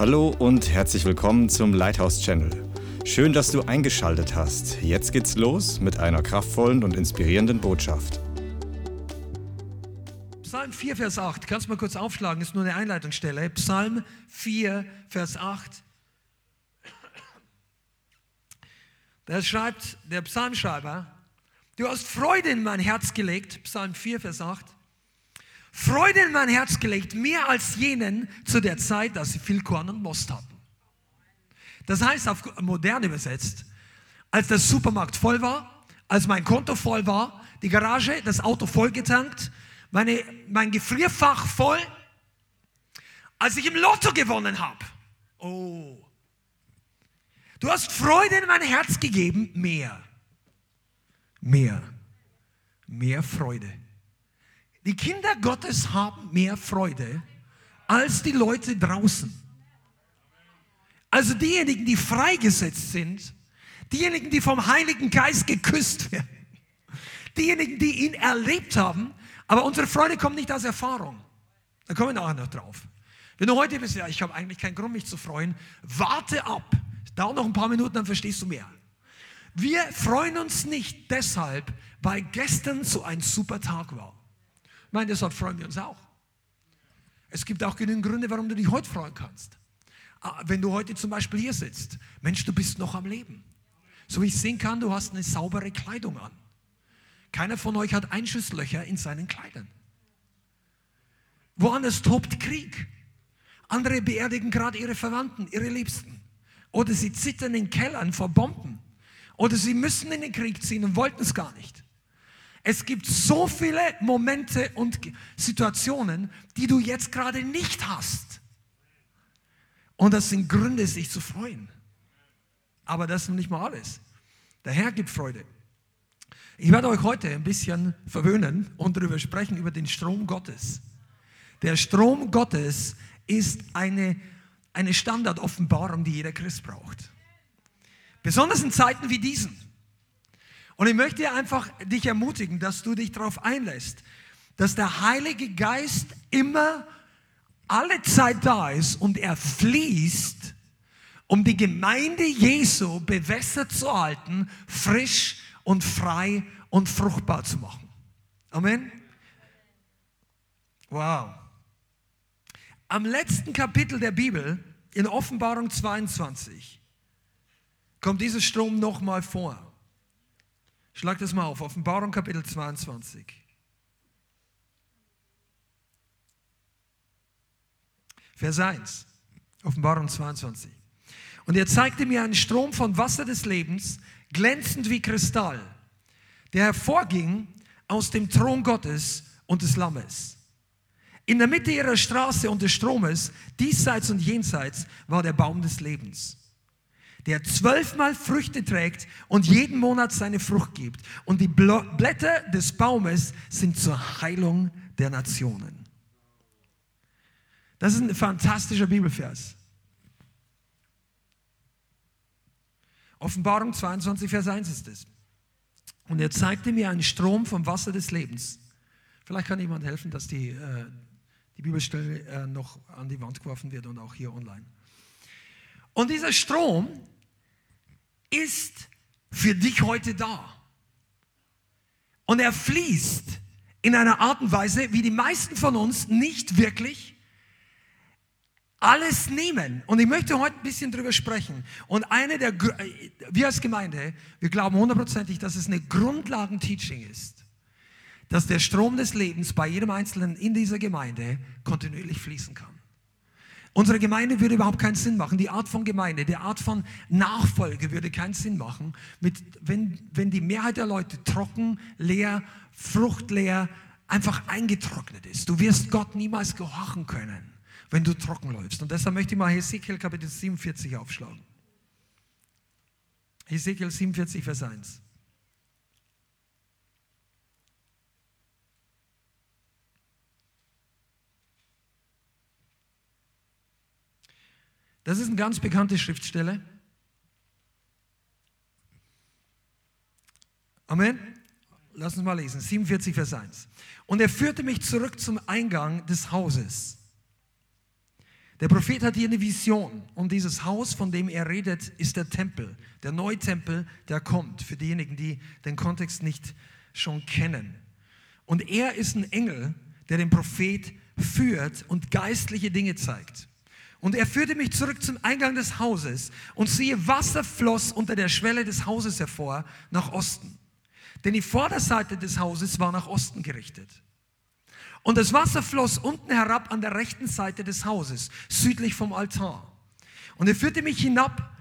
Hallo und herzlich willkommen zum Lighthouse Channel. Schön, dass du eingeschaltet hast. Jetzt geht's los mit einer kraftvollen und inspirierenden Botschaft. Psalm 4, Vers 8. Kannst du mal kurz aufschlagen? Ist nur eine Einleitungsstelle. Psalm 4, Vers 8. Da schreibt der Psalmschreiber, du hast Freude in mein Herz gelegt, Psalm 4, Vers 8. Freude in mein Herz gelegt, mehr als jenen zu der Zeit, dass sie viel Korn und Most hatten. Das heißt, auf modern übersetzt, als der Supermarkt voll war, als mein Konto voll war, die Garage, das Auto vollgetankt, meine, mein Gefrierfach voll, als ich im Lotto gewonnen habe. Oh. Du hast Freude in mein Herz gegeben, mehr. Mehr. Mehr Freude. Die Kinder Gottes haben mehr Freude als die Leute draußen. Also diejenigen, die freigesetzt sind, diejenigen, die vom Heiligen Geist geküsst werden, diejenigen, die ihn erlebt haben, aber unsere Freude kommt nicht aus Erfahrung. Da kommen wir nachher noch drauf. Wenn du heute bist, ja, ich habe eigentlich keinen Grund, mich zu freuen, warte ab. Dauert noch ein paar Minuten, dann verstehst du mehr. Wir freuen uns nicht deshalb, weil gestern so ein super Tag war. Meine, deshalb freuen wir uns auch. Es gibt auch genügend Gründe, warum du dich heute freuen kannst. Ah, wenn du heute zum Beispiel hier sitzt, Mensch, du bist noch am Leben. So wie ich sehen kann, du hast eine saubere Kleidung an. Keiner von euch hat Einschusslöcher in seinen Kleidern. Woanders tobt Krieg. Andere beerdigen gerade ihre Verwandten, ihre Liebsten. Oder sie zittern in Kellern vor Bomben. Oder sie müssen in den Krieg ziehen und wollten es gar nicht. Es gibt so viele Momente und Situationen, die du jetzt gerade nicht hast. Und das sind Gründe, sich zu freuen. Aber das ist nicht mal alles. Der Herr gibt Freude. Ich werde euch heute ein bisschen verwöhnen und darüber sprechen, über den Strom Gottes. Der Strom Gottes ist eine, eine Standardoffenbarung, die jeder Christ braucht. Besonders in Zeiten wie diesen. Und ich möchte einfach dich ermutigen, dass du dich darauf einlässt, dass der Heilige Geist immer alle Zeit da ist und er fließt, um die Gemeinde Jesu bewässert zu halten, frisch und frei und fruchtbar zu machen. Amen. Wow. Am letzten Kapitel der Bibel, in Offenbarung 22, kommt dieser Strom nochmal vor. Schlag das mal auf, Offenbarung Kapitel 22. Vers 1, Offenbarung 22. Und er zeigte mir einen Strom von Wasser des Lebens, glänzend wie Kristall, der hervorging aus dem Thron Gottes und des Lammes. In der Mitte ihrer Straße und des Stromes, diesseits und jenseits, war der Baum des Lebens, der zwölfmal Früchte trägt und jeden Monat seine Frucht gibt. Und die Blätter des Baumes sind zur Heilung der Nationen. Das ist ein fantastischer Bibelvers. Offenbarung 22, Vers 1 ist es. Und er zeigte mir einen Strom vom Wasser des Lebens. Vielleicht kann jemand helfen, dass die, äh, die Bibelstelle äh, noch an die Wand geworfen wird und auch hier online. Und dieser Strom ist für dich heute da. Und er fließt in einer Art und Weise, wie die meisten von uns nicht wirklich alles nehmen. Und ich möchte heute ein bisschen drüber sprechen. Und eine der, wir als Gemeinde, wir glauben hundertprozentig, dass es eine Grundlagenteaching ist, dass der Strom des Lebens bei jedem Einzelnen in dieser Gemeinde kontinuierlich fließen kann. Unsere Gemeinde würde überhaupt keinen Sinn machen. Die Art von Gemeinde, die Art von Nachfolge würde keinen Sinn machen, mit, wenn, wenn die Mehrheit der Leute trocken, leer, fruchtleer, einfach eingetrocknet ist. Du wirst Gott niemals gehorchen können wenn du trocken läufst. Und deshalb möchte ich mal Hesekiel Kapitel 47 aufschlagen. Hesekiel 47, Vers 1. Das ist eine ganz bekannte Schriftstelle. Amen. Lass uns mal lesen. 47, Vers 1. Und er führte mich zurück zum Eingang des Hauses Der Prophet hat hier eine Vision und dieses Haus, von dem er redet, ist der Tempel, der Neutempel, der kommt, für diejenigen, die den Kontext nicht schon kennen. Und er ist ein Engel, der den Prophet führt und geistliche Dinge zeigt. Und er führte mich zurück zum Eingang des Hauses und siehe, Wasser floss unter der Schwelle des Hauses hervor nach Osten. Denn die Vorderseite des Hauses war nach Osten gerichtet. Und das Wasser floss unten herab an der rechten Seite des Hauses, südlich vom Altar. Und er führte mich hinab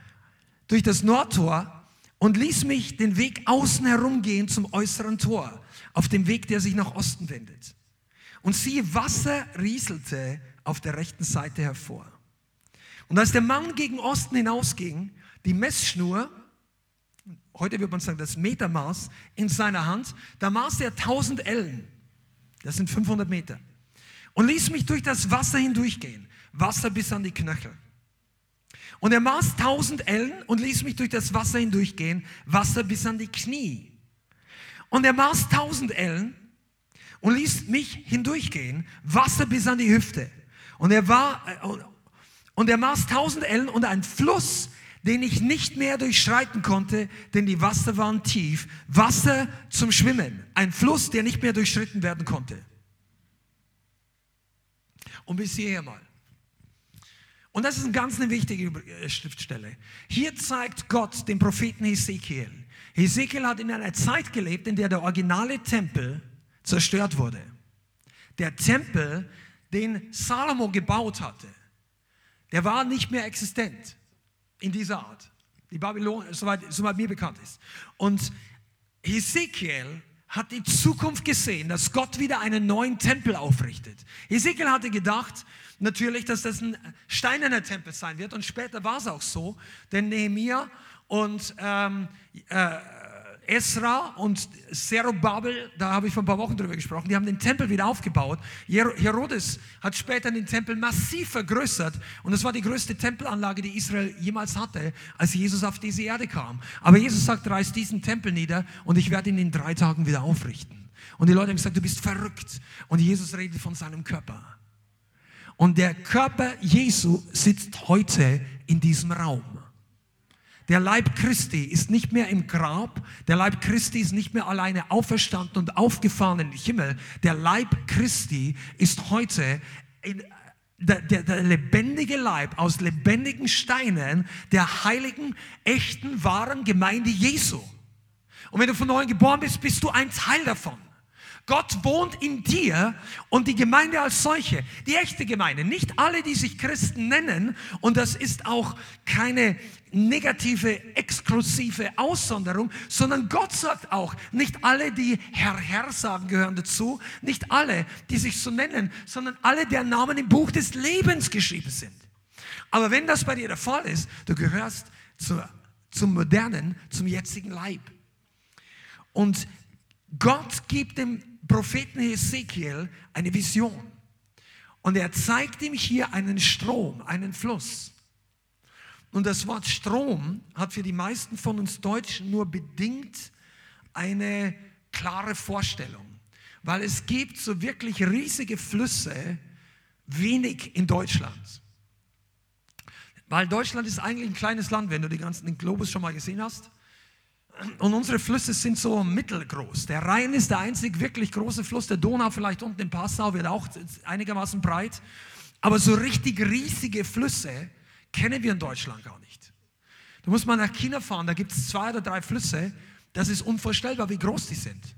durch das Nordtor und ließ mich den Weg außen herum gehen zum äußeren Tor, auf dem Weg, der sich nach Osten wendet. Und siehe, Wasser rieselte auf der rechten Seite hervor. Und als der Mann gegen Osten hinausging, die Messschnur, heute würde man sagen das Metermaß, in seiner Hand, da maß er 1000 Ellen. Das sind 500 Meter. Und ließ mich durch das Wasser hindurchgehen. Wasser bis an die Knöchel. Und er maß 1000 Ellen und ließ mich durch das Wasser hindurchgehen. Wasser bis an die Knie. Und er maß 1000 Ellen und ließ mich hindurchgehen. Wasser bis an die Hüfte. Und er war, äh, und er maß 1000 Ellen und ein Fluss, den ich nicht mehr durchschreiten konnte, denn die Wasser waren tief. Wasser zum Schwimmen. Ein Fluss, der nicht mehr durchschritten werden konnte. Und bis hierher mal. Und das ist eine ganz eine wichtige äh, Schriftstelle. Hier zeigt Gott den Propheten Hesekiel. Hesekiel hat in einer Zeit gelebt, in der der originale Tempel zerstört wurde. Der Tempel, den Salomo gebaut hatte, der war nicht mehr existent in dieser Art. Die Babylon, soweit, soweit mir bekannt ist. Und Hesekiel hat die Zukunft gesehen, dass Gott wieder einen neuen Tempel aufrichtet. Hesekiel hatte gedacht, natürlich, dass das ein steinerner Tempel sein wird. Und später war es auch so, denn Nehemiah und ähm, äh, Esra und Zerubabel, da habe ich vor ein paar Wochen drüber gesprochen, die haben den Tempel wieder aufgebaut. Herodes hat später den Tempel massiv vergrößert und das war die größte Tempelanlage, die Israel jemals hatte, als Jesus auf diese Erde kam. Aber Jesus sagt, reiß diesen Tempel nieder und ich werde ihn in drei Tagen wieder aufrichten. Und die Leute haben gesagt, du bist verrückt. Und Jesus redet von seinem Körper. Und der Körper Jesu sitzt heute in diesem Raum. Der Leib Christi ist nicht mehr im Grab. Der Leib Christi ist nicht mehr alleine auferstanden und aufgefahren in den Himmel. Der Leib Christi ist heute in, der, der, der, lebendige Leib aus lebendigen Steinen der heiligen, echten, wahren Gemeinde Jesu. Und wenn du von neuem geboren bist, bist du ein Teil davon. Gott wohnt in dir und die Gemeinde als solche, die echte Gemeinde, nicht alle, die sich Christen nennen, und das ist auch keine negative, exklusive Aussonderung, sondern Gott sagt auch, nicht alle, die Herr, Herr sagen, gehören dazu, nicht alle, die sich so nennen, sondern alle, deren Namen im Buch des Lebens geschrieben sind. Aber wenn das bei dir der Fall ist, du gehörst zu, zum modernen, zum jetzigen Leib. Und Gott gibt dem Propheten Ezekiel eine Vision. Und er zeigt ihm hier einen Strom, einen Fluss. Und das Wort Strom hat für die meisten von uns Deutschen nur bedingt eine klare Vorstellung. Weil es gibt so wirklich riesige Flüsse wenig in Deutschland. Weil Deutschland ist eigentlich ein kleines Land, wenn du den ganzen Globus schon mal gesehen hast. Und unsere Flüsse sind so mittelgroß. Der Rhein ist der einzig wirklich große Fluss. Der Donau vielleicht unten in Passau wird auch einigermaßen breit. Aber so richtig riesige Flüsse kennen wir in Deutschland gar nicht. Du musst mal nach China fahren, da gibt es zwei oder drei Flüsse. Das ist unvorstellbar, wie groß die sind.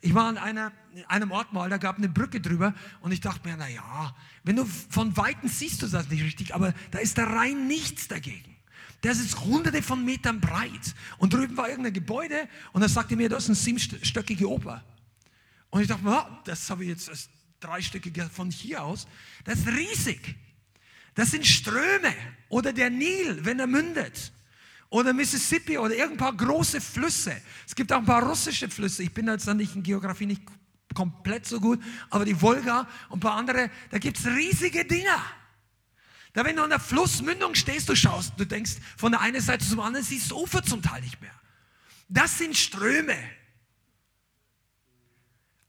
Ich war an einer, einem Ort mal, da gab eine Brücke drüber und ich dachte mir, naja, wenn du von Weitem siehst du das nicht richtig, aber da ist der Rhein nichts dagegen. Das ist hunderte von Metern breit. Und drüben war irgendein Gebäude und dann sagte mir, das ist eine siebenstöckige Oper. Und ich dachte mir, das habe ich jetzt als dreistöckige von hier aus. Das ist riesig. Das sind Ströme oder der Nil, wenn er mündet. Oder Mississippi oder irgendein paar große Flüsse. Es gibt auch ein paar russische Flüsse. Ich bin jetzt nicht in Geografie nicht komplett so gut, aber die Wolga und ein paar andere, da gibt es riesige Dinger. Da, wenn du an der Flussmündung stehst, du schaust, du denkst von der einen Seite zum anderen, siehst du Ufer zum Teil nicht mehr. Das sind Ströme.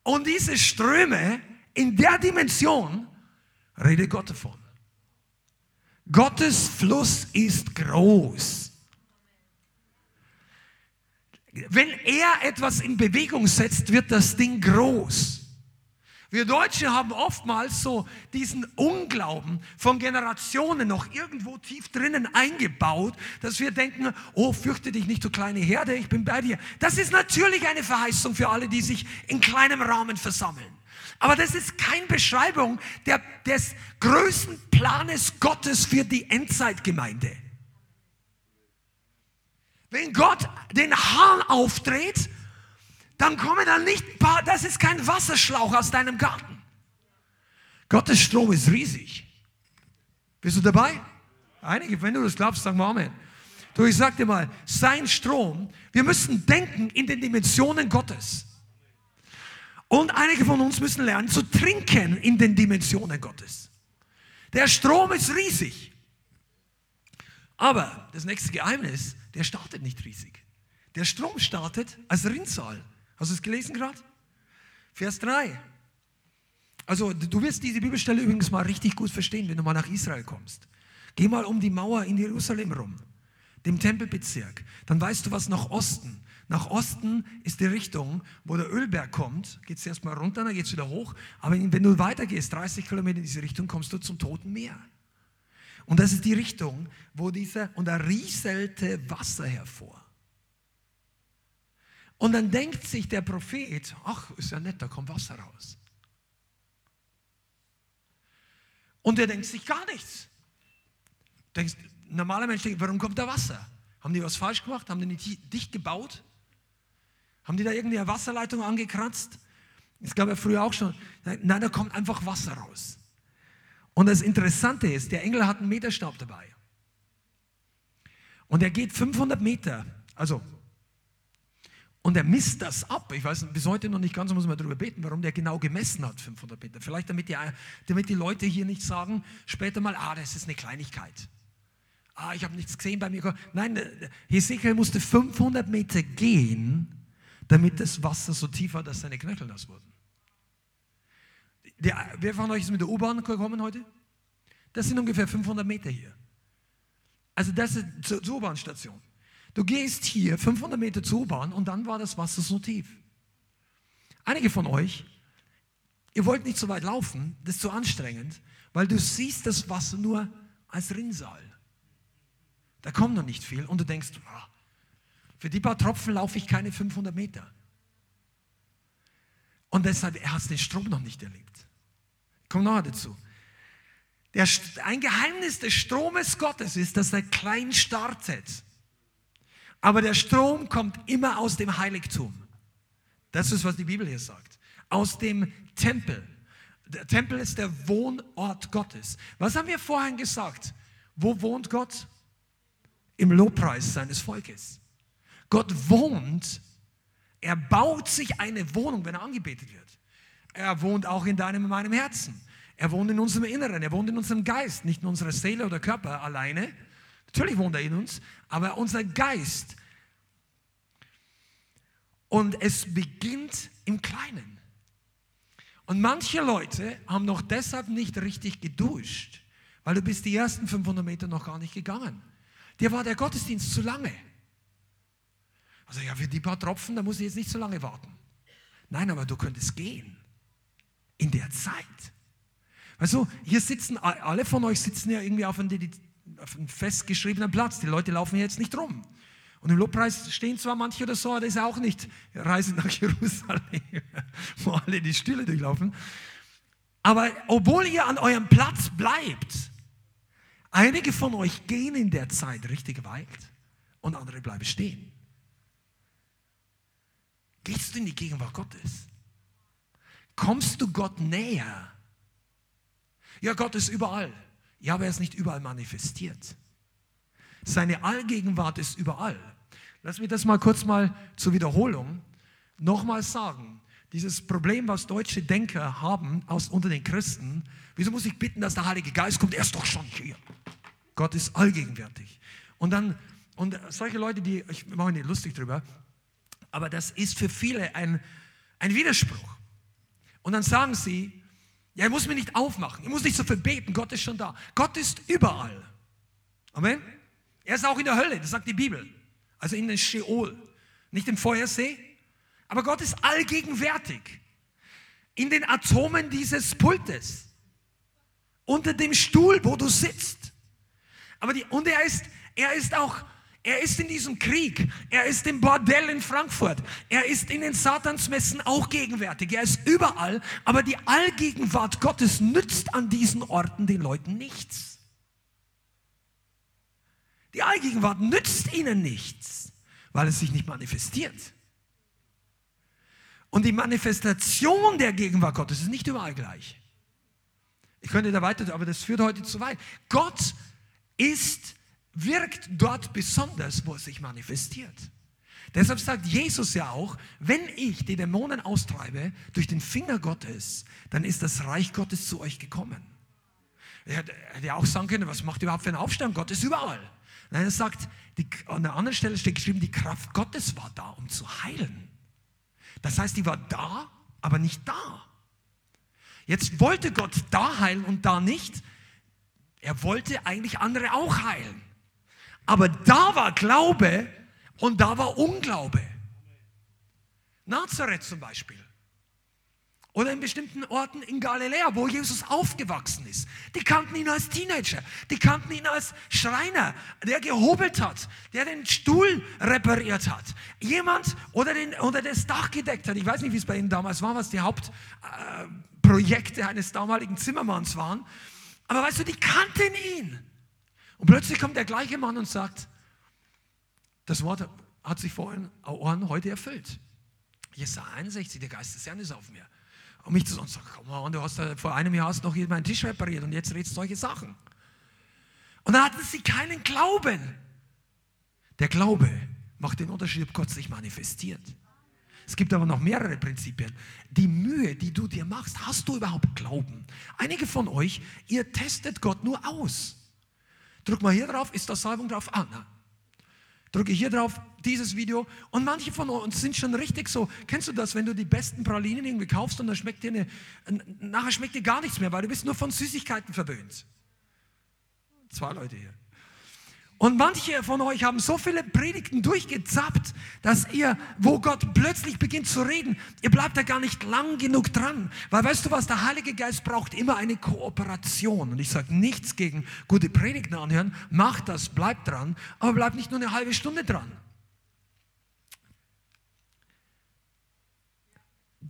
Und diese Ströme in der Dimension redet Gott davon. Gottes Fluss ist groß. Wenn er etwas in Bewegung setzt, wird das Ding groß. Wir Deutsche haben oftmals so diesen Unglauben von Generationen noch irgendwo tief drinnen eingebaut, dass wir denken, oh, fürchte dich nicht, du kleine Herde, ich bin bei dir. Das ist natürlich eine Verheißung für alle, die sich in kleinem Rahmen versammeln. Aber das ist keine Beschreibung der, des größten Planes Gottes für die Endzeitgemeinde. Wenn Gott den Hahn aufdreht, dann kommen da nicht ein paar, das ist kein Wasserschlauch aus deinem Garten. Gottes Strom ist riesig. Bist du dabei? Einige, wenn du das glaubst, sag mal Amen. Du, ich sag dir mal, sein Strom, wir müssen denken in den Dimensionen Gottes. Und einige von uns müssen lernen zu trinken in den Dimensionen Gottes. Der Strom ist riesig. Aber das nächste Geheimnis, der startet nicht riesig. Der Strom startet als Rinnsal. Hast du es gelesen gerade? Vers 3. Also du wirst diese Bibelstelle übrigens mal richtig gut verstehen, wenn du mal nach Israel kommst. Geh mal um die Mauer in Jerusalem rum, dem Tempelbezirk. Dann weißt du, was nach Osten. Nach Osten ist die Richtung, wo der Ölberg kommt. Geht es erstmal runter, dann geht es wieder hoch. Aber wenn du weitergehst, 30 Kilometer in diese Richtung, kommst du zum Toten Meer. Und das ist die Richtung, wo dieser, und da rieselte Wasser hervor. Und dann denkt sich der Prophet, ach, ist ja nett, da kommt Wasser raus. Und er denkt sich gar nichts. Denkst, normaler Mensch denkt, warum kommt da Wasser? Haben die was falsch gemacht? Haben die nicht dicht gebaut? Haben die da irgendwie eine Wasserleitung angekratzt? Das gab ja früher auch schon. Nein, da kommt einfach Wasser raus. Und das Interessante ist, der Engel hat einen Meterstab dabei. Und er geht 500 Meter, also und er misst das ab. Ich weiß bis heute noch nicht ganz, muss man darüber beten, warum der genau gemessen hat, 500 Meter. Vielleicht damit die, damit die Leute hier nicht sagen, später mal, ah, das ist eine Kleinigkeit. Ah, ich habe nichts gesehen bei mir. Nein, Hesekiel musste 500 Meter gehen, damit das Wasser so tief war, dass seine Knöchel nass wurden. Der, wer von euch ist mit der U-Bahn gekommen heute? Das sind ungefähr 500 Meter hier. Also das ist zur, zur U-Bahn-Station. Du gehst hier 500 Meter zur U-Bahn und dann war das Wasser so tief. Einige von euch, ihr wollt nicht so weit laufen, das ist zu anstrengend, weil du siehst das Wasser nur als Rinnsal. Da kommt noch nicht viel und du denkst, ah, für die paar Tropfen laufe ich keine 500 Meter. Und deshalb, er hat den Strom noch nicht erlebt. Komm noch dazu. Der, ein Geheimnis des Stromes Gottes ist, dass er klein startet. Aber der Strom kommt immer aus dem Heiligtum. Das ist, was die Bibel hier sagt. Aus dem Tempel. Der Tempel ist der Wohnort Gottes. Was haben wir vorhin gesagt? Wo wohnt Gott? Im Lobpreis seines Volkes. Gott wohnt, er baut sich eine Wohnung, wenn er angebetet wird. Er wohnt auch in deinem und meinem Herzen. Er wohnt in unserem Inneren, er wohnt in unserem Geist, nicht in unserer Seele oder Körper alleine, Natürlich wohnt er in uns, aber unser Geist. Und es beginnt im Kleinen. Und manche Leute haben noch deshalb nicht richtig geduscht, weil du bist die ersten 500 Meter noch gar nicht gegangen. Dir war der Gottesdienst zu lange. Also ja, für die paar Tropfen, da muss ich jetzt nicht so lange warten. Nein, aber du könntest gehen. In der Zeit. Also hier sitzen, alle von euch sitzen ja irgendwie auf einem auf einem festgeschriebenen Platz. Die Leute laufen jetzt nicht rum. Und im Lobpreis stehen zwar manche oder so, aber das ist auch nicht Reise nach Jerusalem, wo alle die Stühle durchlaufen. Aber obwohl ihr an eurem Platz bleibt, einige von euch gehen in der Zeit richtig weit und andere bleiben stehen. Gehst du in die Gegenwart Gottes? Kommst du Gott näher? Ja, Gott ist überall. Ja, aber er ist nicht überall manifestiert. Seine Allgegenwart ist überall. Lass mich das mal kurz mal zur Wiederholung nochmal sagen. Dieses Problem, was deutsche Denker haben aus, unter den Christen, wieso muss ich bitten, dass der Heilige Geist kommt? Er ist doch schon hier. Gott ist allgegenwärtig. Und dann, und solche Leute, die, ich mache nicht lustig drüber, aber das ist für viele ein, ein Widerspruch. Und dann sagen sie, ja, ich muss mir nicht aufmachen. Ich muss nicht so viel beten. Gott ist schon da. Gott ist überall. Amen. Er ist auch in der Hölle, das sagt die Bibel. Also in den Sheol, nicht im Feuersee. Aber Gott ist allgegenwärtig. In den Atomen dieses Pultes. Unter dem Stuhl, wo du sitzt. Aber die, und er ist, er ist auch er ist in diesem Krieg. Er ist im Bordell in Frankfurt. Er ist in den Satansmessen auch gegenwärtig. Er ist überall. Aber die Allgegenwart Gottes nützt an diesen Orten den Leuten nichts. Die Allgegenwart nützt ihnen nichts, weil es sich nicht manifestiert. Und die Manifestation der Gegenwart Gottes ist nicht überall gleich. Ich könnte da weiter, aber das führt heute zu weit. Gott ist wirkt dort besonders, wo es sich manifestiert. Deshalb sagt Jesus ja auch, wenn ich die Dämonen austreibe durch den Finger Gottes, dann ist das Reich Gottes zu euch gekommen. Er hätte ja auch sagen können, was macht überhaupt für einen Aufstand? Gott ist überall. Nein, er sagt, die, an der anderen Stelle steht geschrieben, die Kraft Gottes war da, um zu heilen. Das heißt, die war da, aber nicht da. Jetzt wollte Gott da heilen und da nicht. Er wollte eigentlich andere auch heilen. Aber da war Glaube und da war Unglaube. Nazareth zum Beispiel. Oder in bestimmten Orten in Galiläa, wo Jesus aufgewachsen ist. Die kannten ihn als Teenager. Die kannten ihn als Schreiner, der gehobelt hat, der den Stuhl repariert hat. Jemand oder, den, oder das Dach gedeckt hat. Ich weiß nicht, wie es bei ihnen damals war, was die Hauptprojekte äh, eines damaligen Zimmermanns waren. Aber weißt du, die kannten ihn. Und plötzlich kommt der gleiche Mann und sagt, das Wort hat sich vor euren Ohren heute erfüllt. Jesaja 61, der Geist des Herrn ist auf mir. Und mich zu sagen, komm mal, du hast vor einem Jahr hast noch hier meinen Tisch repariert und jetzt redest du solche Sachen. Und dann hatten sie keinen Glauben. Der Glaube macht den Unterschied, ob Gott sich manifestiert. Es gibt aber noch mehrere Prinzipien. Die Mühe, die du dir machst, hast du überhaupt Glauben? Einige von euch, ihr testet Gott nur aus. Drück mal hier drauf, ist da Salbung drauf? Ah, na. Drücke hier drauf, dieses Video. Und manche von uns sind schon richtig so. Kennst du das, wenn du die besten Pralinen irgendwie kaufst und dann schmeckt dir eine, nachher schmeckt dir gar nichts mehr, weil du bist nur von Süßigkeiten verwöhnt. Zwei Leute hier. Und manche von euch haben so viele Predigten durchgezappt, dass ihr, wo Gott plötzlich beginnt zu reden, ihr bleibt da gar nicht lang genug dran. Weil weißt du was, der Heilige Geist braucht immer eine Kooperation. Und ich sage nichts gegen gute Predigten anhören, mach das, bleib dran, aber bleib nicht nur eine halbe Stunde dran.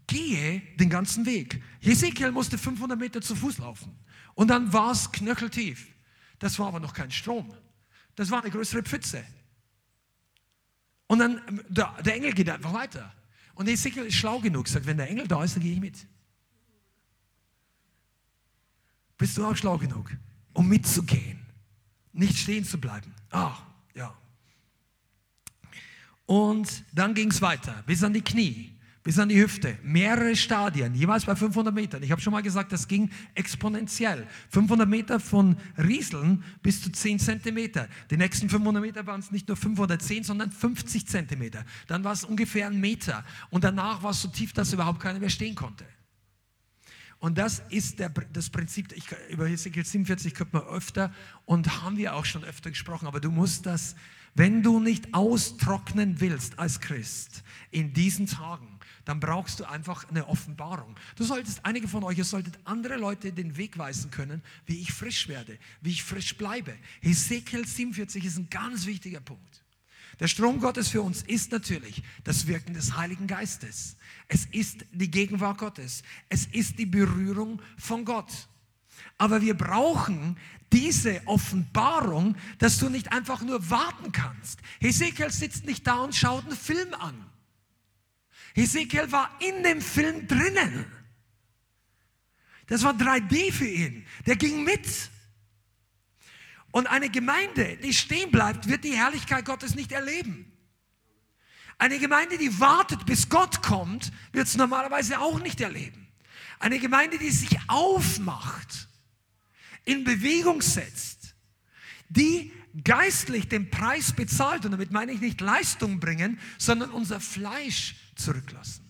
Gehe den ganzen Weg. Hesekiel musste 500 Meter zu Fuß laufen. Und dann war es knöcheltief. Das war aber noch kein Strom. Das war eine größere Pfütze. Und dann, der, der Engel geht einfach weiter. Und Ezekiel ist schlau genug, sagt, wenn der Engel da ist, dann gehe ich mit. Bist du auch schlau genug, um mitzugehen? Nicht stehen zu bleiben. Ah, ja. Und dann ging es weiter, bis an die Knie bis an die Hüfte. Mehrere Stadien, jeweils bei 500 Metern. Ich habe schon mal gesagt, das ging exponentiell. 500 Meter von Rieseln bis zu 10 Zentimeter. Die nächsten 500 Meter waren es nicht nur 5 oder 10, sondern 50 Zentimeter. Dann war es ungefähr ein Meter. Und danach war es so tief, dass überhaupt keiner mehr stehen konnte. Und das ist der, das Prinzip, ich, über Hesekiel 47 könnte man öfter und haben wir auch schon öfter gesprochen, aber du musst das, wenn du nicht austrocknen willst als Christ in diesen Tagen, dann brauchst du einfach eine Offenbarung. Du solltest, einige von euch, ihr solltet andere Leute den Weg weisen können, wie ich frisch werde, wie ich frisch bleibe. Hesekiel 47 ist ein ganz wichtiger Punkt. Der Strom Gottes für uns ist natürlich das Wirken des Heiligen Geistes. Es ist die Gegenwart Gottes. Es ist die Berührung von Gott. Aber wir brauchen diese Offenbarung, dass du nicht einfach nur warten kannst. Hesekiel sitzt nicht da und schaut einen Film an. Ezekiel war in dem Film drinnen. Das war 3D für ihn. Der ging mit. Und eine Gemeinde, die stehen bleibt, wird die Herrlichkeit Gottes nicht erleben. Eine Gemeinde, die wartet, bis Gott kommt, wird es normalerweise auch nicht erleben. Eine Gemeinde, die sich aufmacht, in Bewegung setzt, die geistlich den Preis bezahlt, und damit meine ich nicht Leistung bringen, sondern unser Fleisch zurücklassen.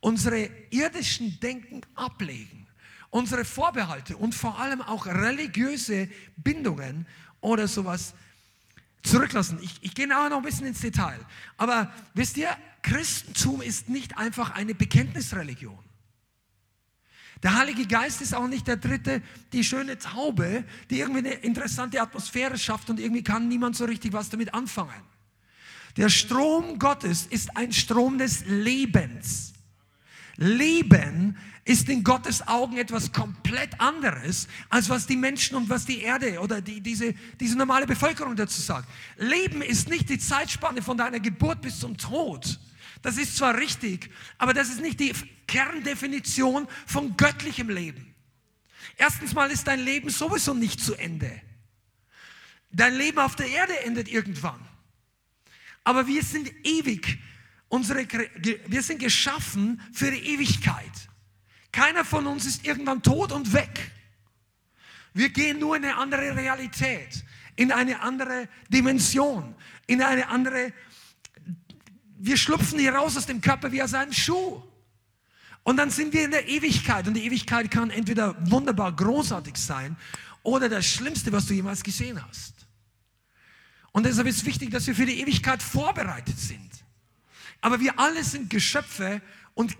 Unsere irdischen Denken ablegen. Unsere Vorbehalte und vor allem auch religiöse Bindungen oder sowas zurücklassen. Ich, ich gehe nachher noch ein bisschen ins Detail. Aber wisst ihr, Christentum ist nicht einfach eine Bekenntnisreligion. Der Heilige Geist ist auch nicht der dritte, die schöne Taube, die irgendwie eine interessante Atmosphäre schafft und irgendwie kann niemand so richtig was damit anfangen. Der Strom Gottes ist ein Strom des Lebens. Leben ist in Gottes Augen etwas komplett anderes, als was die Menschen und was die Erde oder die, diese, diese normale Bevölkerung dazu sagt. Leben ist nicht die Zeitspanne von deiner Geburt bis zum Tod. Das ist zwar richtig, aber das ist nicht die Kerndefinition von göttlichem Leben. Erstens mal ist dein Leben sowieso nicht zu Ende. Dein Leben auf der Erde endet irgendwann. Aber wir sind ewig. Unsere, wir sind geschaffen für die Ewigkeit. Keiner von uns ist irgendwann tot und weg. Wir gehen nur in eine andere Realität, in eine andere Dimension, in eine andere. Wir schlüpfen hier raus aus dem Körper wie aus einem Schuh. Und dann sind wir in der Ewigkeit. Und die Ewigkeit kann entweder wunderbar großartig sein oder das Schlimmste, was du jemals gesehen hast. Und deshalb ist es wichtig, dass wir für die Ewigkeit vorbereitet sind. Aber wir alle sind Geschöpfe und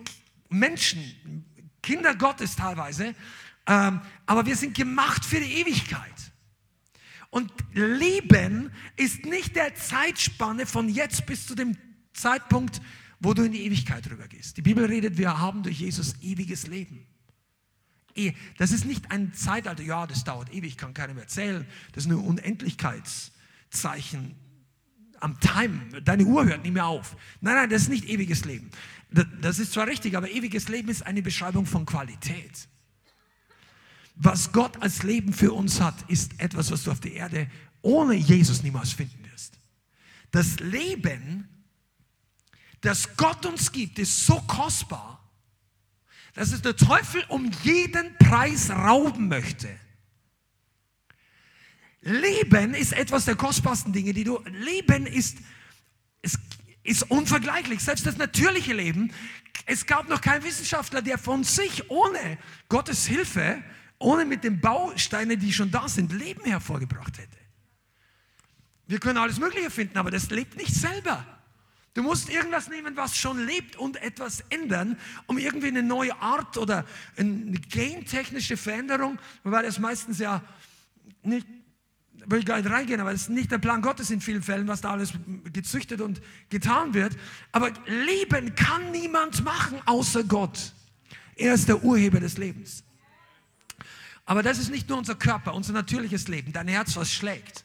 Menschen, Kinder Gottes teilweise, ähm, aber wir sind gemacht für die Ewigkeit. Und Leben ist nicht der Zeitspanne von jetzt bis zu dem Zeitpunkt, wo du in die Ewigkeit rübergehst. Die Bibel redet, wir haben durch Jesus ewiges Leben. Eh, das ist nicht ein Zeitalter, ja, das dauert ewig, kann keinem erzählen. Das ist eine Unendlichkeitszeichen am Time. Deine Uhr hört nicht mehr auf. Nein, nein, das ist nicht ewiges Leben. Das ist zwar richtig, aber ewiges Leben ist eine Beschreibung von Qualität. Was Gott als Leben für uns hat, ist etwas, was du auf der Erde ohne Jesus niemals finden wirst. Das Leben das Gott uns gibt, ist so kostbar, dass es der Teufel um jeden Preis rauben möchte. Leben ist etwas der kostbarsten Dinge, die du. Leben ist, ist, ist unvergleichlich. Selbst das natürliche Leben. Es gab noch keinen Wissenschaftler, der von sich ohne Gottes Hilfe, ohne mit den Bausteinen, die schon da sind, Leben hervorgebracht hätte. Wir können alles Mögliche finden, aber das lebt nicht selber. Du musst irgendwas nehmen, was schon lebt und etwas ändern, um irgendwie eine neue Art oder eine gentechnische Veränderung, weil das meistens ja nicht, will gar nicht reingehen, aber es ist nicht der Plan Gottes in vielen Fällen, was da alles gezüchtet und getan wird. Aber Leben kann niemand machen außer Gott. Er ist der Urheber des Lebens. Aber das ist nicht nur unser Körper, unser natürliches Leben, dein Herz, was schlägt.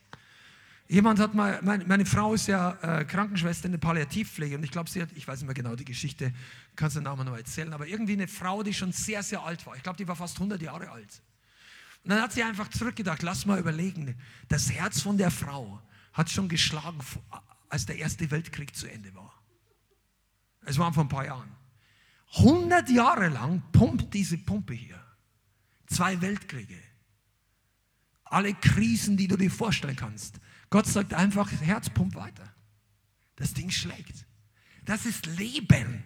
Jemand hat mal, meine, meine Frau ist ja äh, Krankenschwester in der Palliativpflege und ich glaube, sie hat, ich weiß nicht mehr genau die Geschichte, kannst du den Namen noch erzählen, aber irgendwie eine Frau, die schon sehr, sehr alt war. Ich glaube, die war fast 100 Jahre alt. Und dann hat sie einfach zurückgedacht, lass mal überlegen, das Herz von der Frau hat schon geschlagen, als der Erste Weltkrieg zu Ende war. Es waren vor ein paar Jahren. 100 Jahre lang pumpt diese Pumpe hier. Zwei Weltkriege. Alle Krisen, die du dir vorstellen kannst. Gott sagt einfach, Herz pumpt weiter. Das Ding schlägt. Das ist Leben.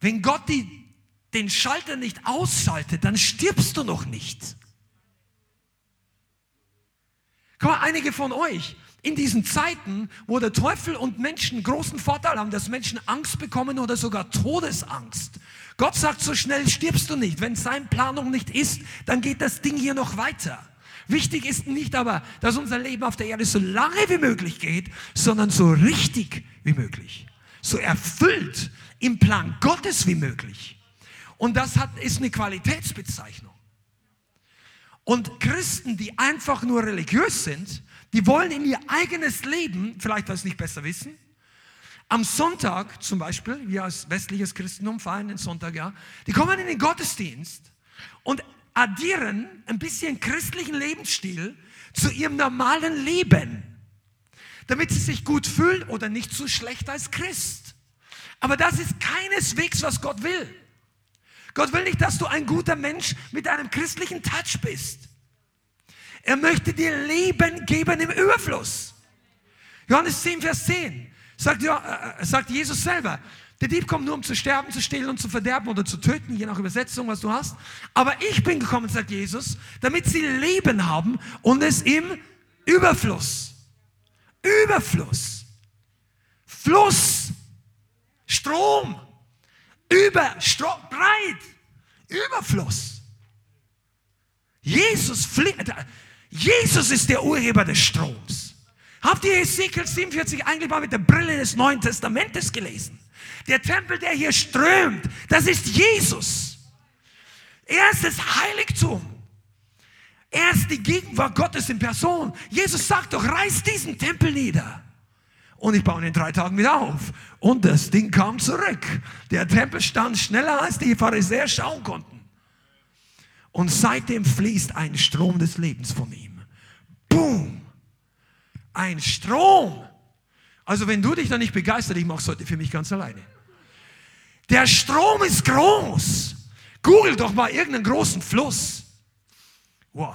Wenn Gott die, den Schalter nicht ausschaltet, dann stirbst du noch nicht. Guck mal, einige von euch, in diesen Zeiten, wo der Teufel und Menschen großen Vorteil haben, dass Menschen Angst bekommen oder sogar Todesangst. Gott sagt, so schnell stirbst du nicht. Wenn seine Planung nicht ist, dann geht das Ding hier noch weiter. Wichtig ist nicht aber, dass unser Leben auf der Erde so lange wie möglich geht, sondern so richtig wie möglich. So erfüllt im Plan Gottes wie möglich. Und das hat, ist eine Qualitätsbezeichnung. Und Christen, die einfach nur religiös sind, die wollen in ihr eigenes Leben, vielleicht weil nicht besser wissen, am Sonntag zum Beispiel, wir als westliches Christentum feiern den Sonntag, ja, die kommen in den Gottesdienst und addieren ein bisschen christlichen Lebensstil zu ihrem normalen Leben, damit sie sich gut fühlen oder nicht so schlecht als Christ. Aber das ist keineswegs, was Gott will. Gott will nicht, dass du ein guter Mensch mit einem christlichen Touch bist. Er möchte dir Leben geben im Überfluss. Johannes 10, Vers 10 sagt, ja, äh, sagt Jesus selber, Der Dieb kommt nur, um zu sterben, zu stehlen und zu verderben oder zu töten, je nach Übersetzung, was du hast. Aber ich bin gekommen, sagt Jesus, damit sie Leben haben und es im Überfluss. Überfluss. Fluss. Strom. Über, breit. Überfluss. Jesus, Jesus ist der Urheber des Stroms. Habt ihr Ezekiel 47 eigentlich mal mit der Brille des Neuen Testamentes gelesen? Der Tempel, der hier strömt, das ist Jesus. Er ist das Heiligtum. Er ist die Gegenwart Gottes in Person. Jesus sagt doch, reiß diesen Tempel nieder. Und ich baue ihn in drei Tagen wieder auf. Und das Ding kam zurück. Der Tempel stand schneller, als die Pharisäer schauen konnten. Und seitdem fließt ein Strom des Lebens von ihm. Boom! Ein Strom. Also wenn du dich da nicht begeistert, ich mache es heute für mich ganz alleine. Der Strom ist groß. Google doch mal irgendeinen großen Fluss. Wow.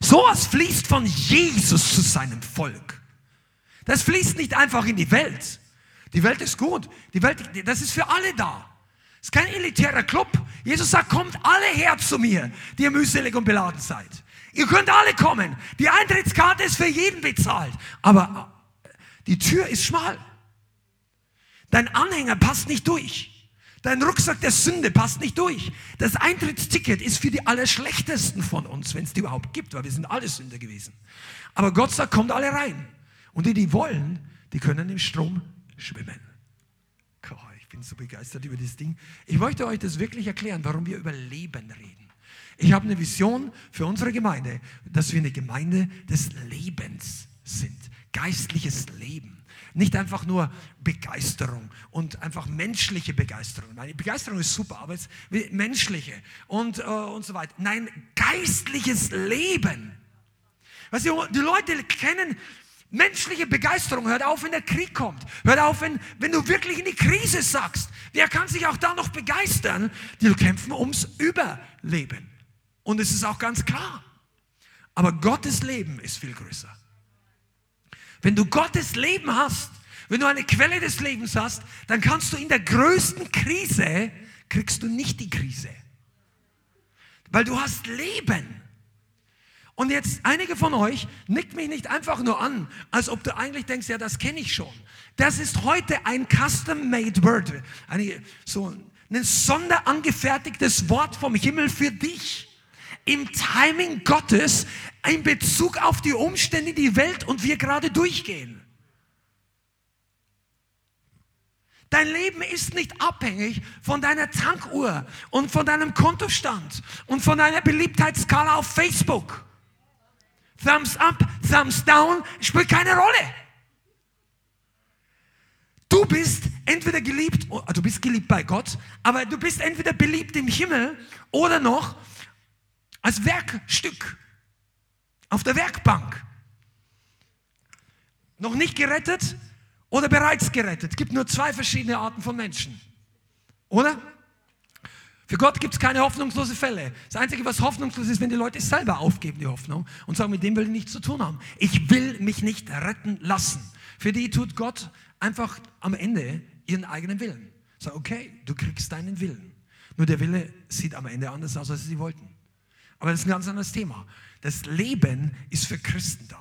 Sowas fließt von Jesus zu seinem Volk. Das fließt nicht einfach in die Welt. Die Welt ist gut. Die Welt, das ist für alle da. Es ist kein elitärer Club. Jesus sagt, kommt alle her zu mir, die ihr mühselig und beladen seid. Ihr könnt alle kommen. Die Eintrittskarte ist für jeden bezahlt. Aber die Tür ist schmal. Dein Anhänger passt nicht durch. Dein Rucksack der Sünde passt nicht durch. Das Eintrittsticket ist für die Allerschlechtesten von uns, wenn es die überhaupt gibt, weil wir sind alle Sünder gewesen. Aber Gott sagt, kommt alle rein. Und die, die wollen, die können im Strom schwimmen. Oh, ich bin so begeistert über das Ding. Ich möchte euch das wirklich erklären, warum wir über Leben reden. Ich habe eine Vision für unsere Gemeinde, dass wir eine Gemeinde des Lebens sind. Geistliches Leben. Nicht einfach nur Begeisterung und einfach menschliche Begeisterung. Meine Begeisterung ist super, aber ist menschliche und, äh, und so weiter. Nein, geistliches Leben. Weißt du, die Leute kennen menschliche Begeisterung. Hört auf, wenn der Krieg kommt. Hört auf, wenn, wenn du wirklich in die Krise sagst. Wer kann sich auch da noch begeistern? Die kämpfen ums Überleben. Und es ist auch ganz klar. Aber Gottes Leben ist viel größer. Wenn du Gottes Leben hast, wenn du eine Quelle des Lebens hast, dann kannst du in der größten Krise, kriegst du nicht die Krise. Weil du hast Leben. Und jetzt einige von euch nickt mich nicht einfach nur an, als ob du eigentlich denkst, ja, das kenne ich schon. Das ist heute ein custom-made word, eine, so ein sonderangefertigtes Wort vom Himmel für dich im Timing Gottes in Bezug auf die Umstände, die Welt und wir gerade durchgehen. Dein Leben ist nicht abhängig von deiner Tankuhr und von deinem Kontostand und von deiner Beliebtheitsskala auf Facebook. Thumbs up, Thumbs down spielt keine Rolle. Du bist entweder geliebt, oh, du bist geliebt bei Gott, aber du bist entweder beliebt im Himmel oder noch als Werkstück auf der Werkbank. Noch nicht gerettet oder bereits gerettet. Es gibt nur zwei verschiedene Arten von Menschen. Oder? Für Gott gibt es keine hoffnungslose Fälle. Das Einzige, was hoffnungslos ist, wenn die Leute selber aufgeben, die Hoffnung, und sagen, mit dem will ich nichts zu tun haben. Ich will mich nicht retten lassen. Für die tut Gott einfach am Ende ihren eigenen Willen. Sag, okay, du kriegst deinen Willen. Nur der Wille sieht am Ende anders aus, als sie wollten. Aber das ist ein ganz anderes Thema. Das Leben ist für Christen da.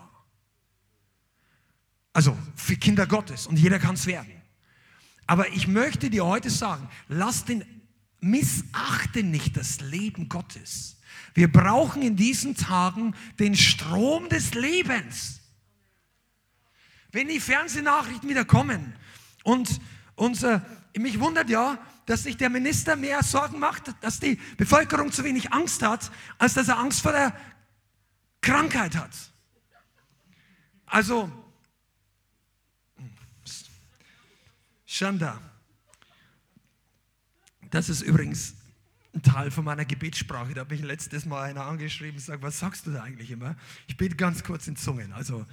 Also für Kinder Gottes und jeder kann es werden. Aber ich möchte dir heute sagen, lass den, missachte nicht das Leben Gottes. Wir brauchen in diesen Tagen den Strom des Lebens. Wenn die Fernsehnachrichten wieder kommen und unser, mich wundert ja, dass sich der Minister mehr Sorgen macht, dass die Bevölkerung zu wenig Angst hat, als dass er Angst vor der Krankheit hat. Also, Shanda, das ist übrigens ein Teil von meiner Gebetssprache. Da habe ich letztes Mal einer angeschrieben und gesagt, was sagst du da eigentlich immer? Ich bete ganz kurz in Zungen. Also,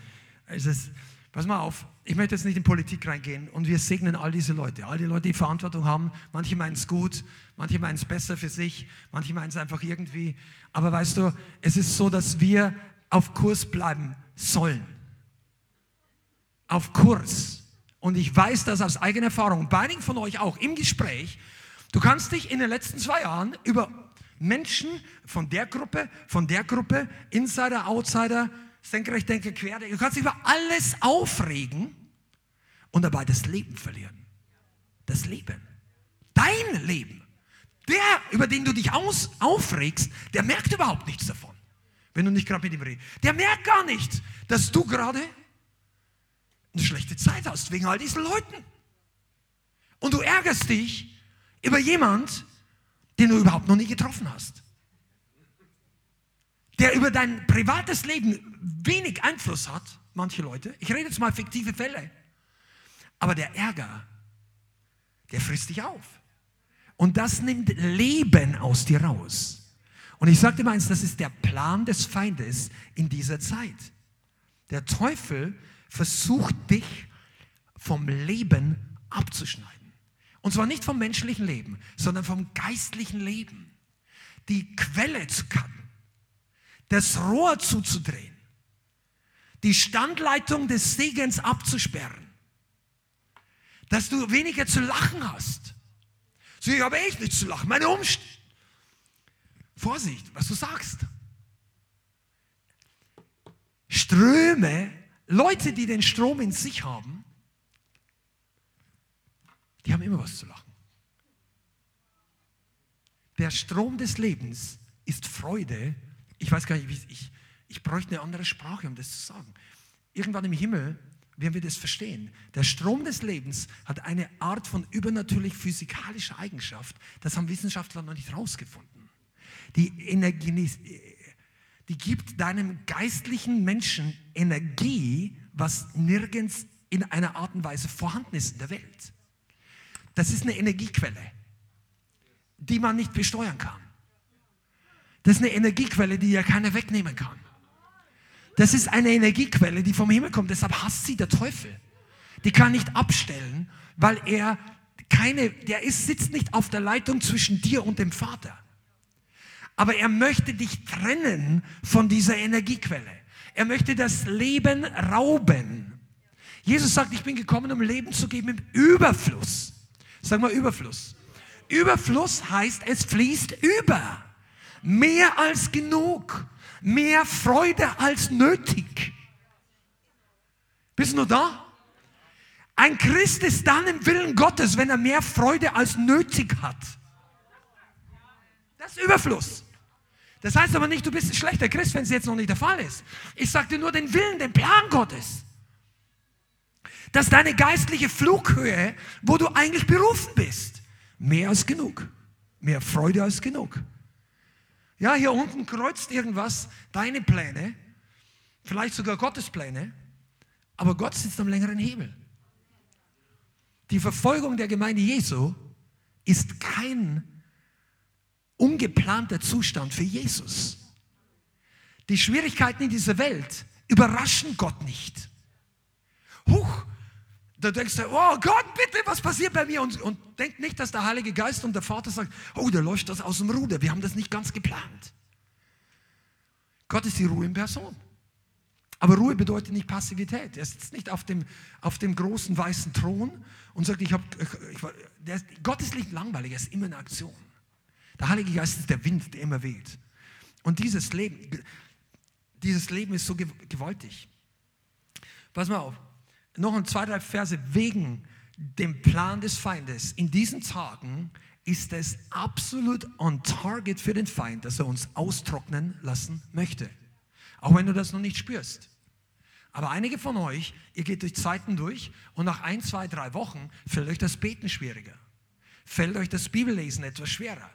es ist, Pass mal auf, ich möchte jetzt nicht in Politik reingehen und wir segnen all diese Leute, all die Leute, die Verantwortung haben. Manche meinen es gut, manche meinen es besser für sich, manche meinen es einfach irgendwie. Aber weißt du, es ist so, dass wir auf Kurs bleiben sollen. Auf Kurs. und ich weiß das aus eigener Erfahrung, bei einigen von euch auch im Gespräch, du kannst dich in den letzten zwei Jahren über Menschen von der Gruppe, von der Gruppe, Insider, Outsider, Senkrecht, Denke, Quer, du kannst dich über alles aufregen und dabei das Leben verlieren. Das Leben. Dein Leben. Der, über den du dich aus, aufregst, der merkt überhaupt nichts davon, wenn du nicht gerade mit ihm redest. Der merkt gar nicht, dass du gerade eine schlechte Zeit hast wegen all diesen Leuten. Und du ärgerst dich über jemand, den du überhaupt noch nie getroffen hast. Der über dein privates Leben wenig Einfluss hat, manche Leute. Ich rede jetzt mal fiktive Fälle. Aber der Ärger, der frisst dich auf. Und das nimmt Leben aus dir raus. Und ich sagte mal eins, das ist der Plan des Feindes in dieser Zeit. Der Teufel versucht dich vom Leben abzuschneiden. Und zwar nicht vom menschlichen Leben, sondern vom geistlichen Leben. Die Quelle zu cutten, das Rohr zuzudrehen, die Standleitung des Segens abzusperren, dass du weniger zu lachen hast. So, ich habe echt nichts zu lachen, meine Umstände. Vorsicht, was du sagst. Ströme, Leute, die den Strom in sich haben, die haben immer was zu lachen. Der Strom des Lebens ist Freude. Ich weiß gar nicht, wie ich, ich bräuchte eine andere Sprache, um das zu sagen. Irgendwann im Himmel werden wir das verstehen. Der Strom des Lebens hat eine Art von übernatürlich physikalischer Eigenschaft. Das haben Wissenschaftler noch nicht herausgefunden. Die, Energie, die gibt deinem geistlichen Menschen Energie, was nirgends in einer Art und Weise vorhanden ist in der Welt. Das ist eine Energiequelle, die man nicht besteuern kann. Das ist eine Energiequelle, die ja keiner wegnehmen kann. Das ist eine Energiequelle, die vom Himmel kommt. Deshalb hasst sie der Teufel. Die kann nicht abstellen, weil er keine, der ist, sitzt nicht auf der Leitung zwischen dir und dem Vater. Aber er möchte dich trennen von dieser Energiequelle. Er möchte das Leben rauben. Jesus sagt, ich bin gekommen, um Leben zu geben im Überfluss. Sag mal Überfluss. Überfluss heißt, es fließt über. Mehr als genug. Mehr Freude als nötig. Bist du nur da? Ein Christ ist dann im Willen Gottes, wenn er mehr Freude als nötig hat. Das ist Überfluss. Das heißt aber nicht, du bist ein schlechter Christ, wenn es jetzt noch nicht der Fall ist. Ich sage dir nur den Willen, den Plan Gottes dass deine geistliche Flughöhe, wo du eigentlich berufen bist, mehr als genug, mehr Freude als genug. Ja, hier unten kreuzt irgendwas, deine Pläne, vielleicht sogar Gottes Pläne, aber Gott sitzt am längeren Hebel. Die Verfolgung der Gemeinde Jesu ist kein ungeplanter Zustand für Jesus. Die Schwierigkeiten in dieser Welt überraschen Gott nicht. Huch, da denkst du, oh Gott, bitte, was passiert bei mir? Und, und denk nicht, dass der Heilige Geist und der Vater sagt, oh, da läuft das aus dem Ruder. Wir haben das nicht ganz geplant. Gott ist die Ruhe in Person. Aber Ruhe bedeutet nicht Passivität. Er sitzt nicht auf dem, auf dem großen weißen Thron und sagt, ich habe, Gott ist nicht langweilig, er ist immer in Aktion. Der Heilige Geist ist der Wind, der immer weht. Und dieses Leben, dieses Leben ist so gewaltig. Pass mal auf noch ein zwei, drei Verse wegen dem Plan des Feindes. In diesen Tagen ist es absolut on target für den Feind, dass er uns austrocknen lassen möchte. Auch wenn du das noch nicht spürst. Aber einige von euch, ihr geht durch Zeiten durch und nach ein, zwei, drei Wochen fällt euch das Beten schwieriger. Fällt euch das Bibellesen etwas schwerer.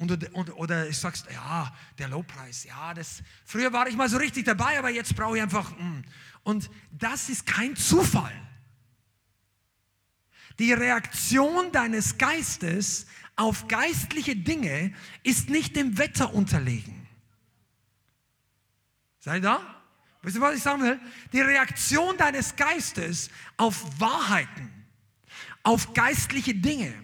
Und, und, oder ich sagst, ja, der Lobpreis, ja, das, früher war ich mal so richtig dabei, aber jetzt brauche ich einfach, mm. und das ist kein Zufall. Die Reaktion deines Geistes auf geistliche Dinge ist nicht dem Wetter unterlegen. Seid ihr da? Wisst ihr, was ich sagen will? Die Reaktion deines Geistes auf Wahrheiten, auf geistliche Dinge,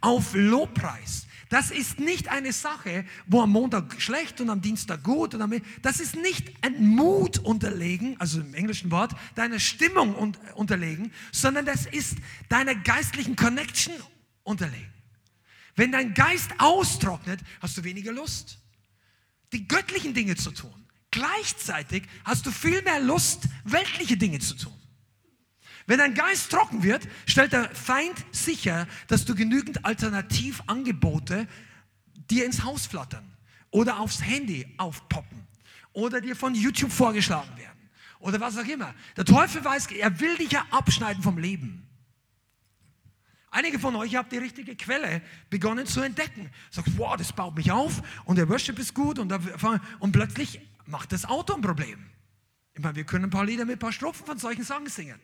auf Lobpreis, Das ist nicht eine Sache, wo am Montag schlecht und am Dienstag gut. Und am, das ist nicht ein Mut unterlegen, also im englischen Wort, deiner Stimmung unterlegen, sondern das ist deiner geistlichen Connection unterlegen. Wenn dein Geist austrocknet, hast du weniger Lust, die göttlichen Dinge zu tun. Gleichzeitig hast du viel mehr Lust, weltliche Dinge zu tun. Wenn dein Geist trocken wird, stellt der Feind sicher, dass du genügend Alternativangebote dir ins Haus flattern oder aufs Handy aufpoppen oder dir von YouTube vorgeschlagen werden oder was auch immer. Der Teufel weiß, er will dich ja abschneiden vom Leben. Einige von euch habt die richtige Quelle begonnen zu entdecken. Sagt, wow, das baut mich auf und der Worship ist gut und, und plötzlich macht das Auto ein Problem. Ich meine, wir können ein paar Lieder mit ein paar Strophen von solchen Songs singen.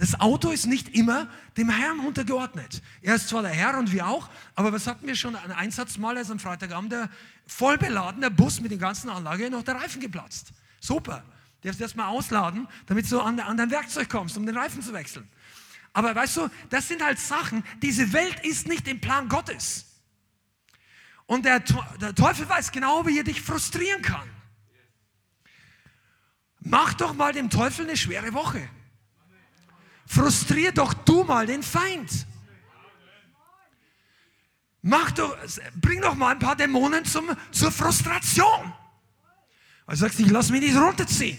Das Auto ist nicht immer dem Herrn untergeordnet. Er ist zwar der Herr und wir auch, aber was hatten wir schon? Ein Einsatz mal, als am Freitagabend der voll beladene Bus mit der ganzen Anlage noch der Reifen geplatzt. Super. Du darfst erst mal ausladen, damit du an, an dein Werkzeug kommst, um den Reifen zu wechseln. Aber weißt du, das sind halt Sachen, diese Welt ist nicht im Plan Gottes. Und der, der Teufel weiß genau, wie er dich frustrieren kann. Mach doch mal dem Teufel eine schwere Woche. Frustrier doch du mal den Feind. Mach doch, bring doch mal ein paar Dämonen zum, zur Frustration. Also sagst ich lass mich nicht runterziehen.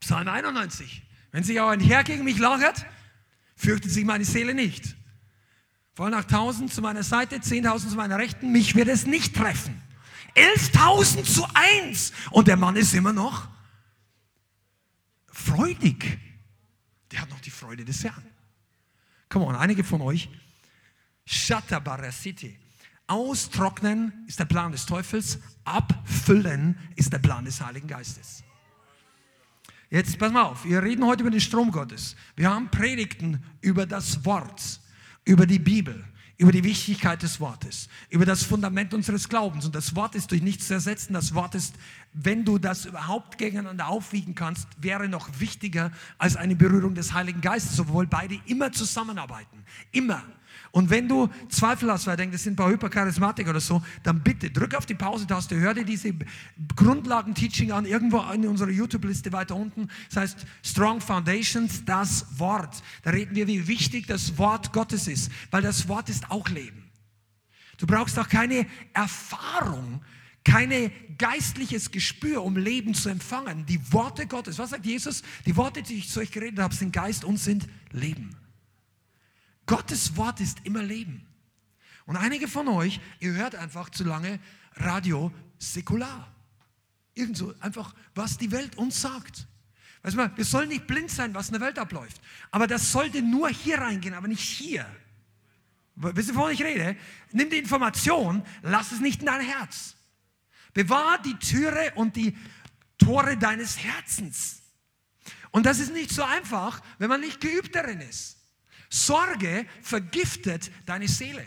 Psalm 91. Wenn sich auch ein Herr gegen mich lagert, fürchtet sich meine Seele nicht. Voll nach tausend zu meiner Seite, zehntausend zu meiner Rechten, mich wird es nicht treffen. Elftausend zu eins. Und der Mann ist immer noch freudig. Der hat noch die Freude des Herrn. Come on, einige von euch. City. Austrocknen ist der Plan des Teufels, abfüllen ist der Plan des Heiligen Geistes. Jetzt pass mal auf, wir reden heute über den Strom Gottes. Wir haben Predigten über das Wort, über die Bibel über die Wichtigkeit des Wortes, über das Fundament unseres Glaubens. Und das Wort ist durch nichts zu ersetzen. Das Wort ist, wenn du das überhaupt gegeneinander aufwiegen kannst, wäre noch wichtiger als eine Berührung des Heiligen Geistes, obwohl beide immer zusammenarbeiten. Immer. Und wenn du Zweifel hast, weil du denkst, das sind ein paar Hypercharismatiker oder so, dann bitte drück auf die Pause-Taste, hör dir diese Grundlagen-Teaching an, irgendwo in unserer YouTube-Liste weiter unten. Das heißt Strong Foundations, das Wort. Da reden wir, wie wichtig das Wort Gottes ist, weil das Wort ist auch Leben. Du brauchst auch keine Erfahrung, keine geistliches Gespür, um Leben zu empfangen. Die Worte Gottes, was sagt Jesus? Die Worte, die ich zu euch geredet habe, sind Geist und sind Leben. Gottes Wort ist immer Leben. Und einige von euch, ihr hört einfach zu lange Radio säkular. Irgendso einfach, was die Welt uns sagt. Weißt du, wir sollen nicht blind sein, was in der Welt abläuft. Aber das sollte nur hier reingehen, aber nicht hier. Wisst ihr, wovon ich rede? Nimm die Information, lass es nicht in dein Herz. Bewahr die Türe und die Tore deines Herzens. Und das ist nicht so einfach, wenn man nicht geübt darin ist. Sorge vergiftet deine Seele.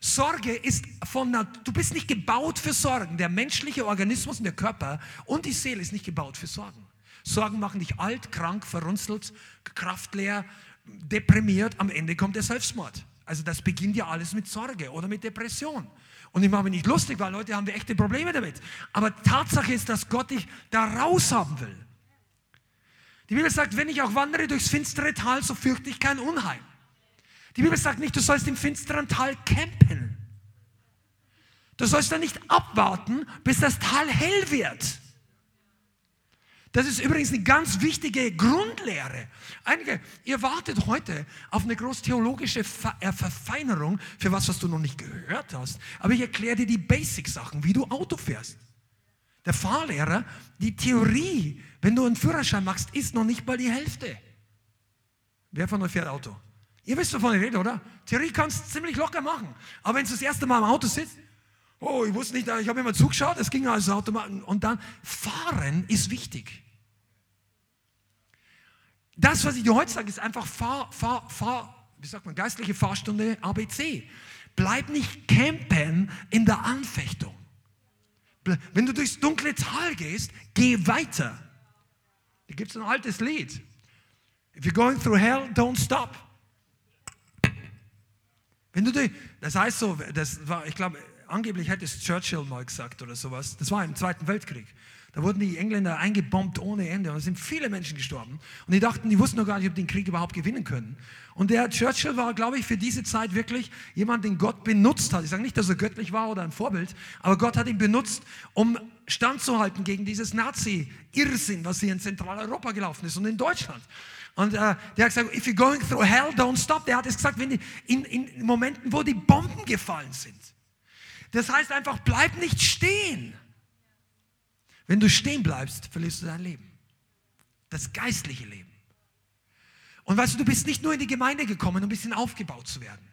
Sorge ist von, du bist nicht gebaut für Sorgen. Der menschliche Organismus und der Körper und die Seele ist nicht gebaut für Sorgen. Sorgen machen dich alt, krank, verrunzelt, kraftleer, deprimiert. Am Ende kommt der Selbstmord. Also das beginnt ja alles mit Sorge oder mit Depression. Und ich mache mich nicht lustig, weil Leute haben echte Probleme damit. Aber Tatsache ist, dass Gott dich da raus haben will. Die Bibel sagt, wenn ich auch wandere durchs finstere Tal, so fürchte ich kein Unheil. Die Bibel sagt nicht, du sollst im finsteren Tal campen. Du sollst da nicht abwarten, bis das Tal hell wird. Das ist übrigens eine ganz wichtige Grundlehre. Einige, ihr wartet heute auf eine großtheologische äh, Verfeinerung für was, was du noch nicht gehört hast. Aber ich erkläre dir die Basic-Sachen, wie du Auto fährst. Der Fahrlehrer, die Theorie, wenn du einen Führerschein machst, ist noch nicht mal die Hälfte. Wer von euch fährt Auto? Ihr wisst, wovon ich rede, oder? Theorie kannst du ziemlich locker machen. Aber wenn du das erste Mal im Auto sitzt, oh, ich wusste nicht, ich habe immer zugeschaut, es ging also automatisch. Und dann, fahren ist wichtig. Das, was ich dir heute sage, ist einfach Fahr, Fahr, Fahr, wie sagt man, geistliche Fahrstunde ABC. Bleib nicht campen in der Anfechtung. Wenn du durchs dunkle Tal gehst, geh weiter. Da gibt es ein altes Lied. If you're going through hell, don't stop. Wenn du die, das heißt so, das war, ich glaube, angeblich hätte es Churchill mal gesagt oder sowas. Das war im Zweiten Weltkrieg. Da wurden die Engländer eingebombt ohne Ende und es sind viele Menschen gestorben. Und die dachten, die wussten noch gar nicht, ob die den Krieg überhaupt gewinnen können. Und der Churchill war, glaube ich, für diese Zeit wirklich jemand, den Gott benutzt hat. Ich sage nicht, dass er göttlich war oder ein Vorbild, aber Gott hat ihn benutzt, um standzuhalten gegen dieses Nazi-Irrsinn, was hier in Zentraleuropa gelaufen ist und in Deutschland. Und äh, der hat gesagt, if you're going through hell, don't stop. Der hat es gesagt, wenn die, in, in Momenten, wo die Bomben gefallen sind. Das heißt einfach, bleib nicht stehen. Wenn du stehen bleibst, verlierst du dein Leben. Das geistliche Leben. Und weißt du, du bist nicht nur in die Gemeinde gekommen, um ein bisschen aufgebaut zu werden.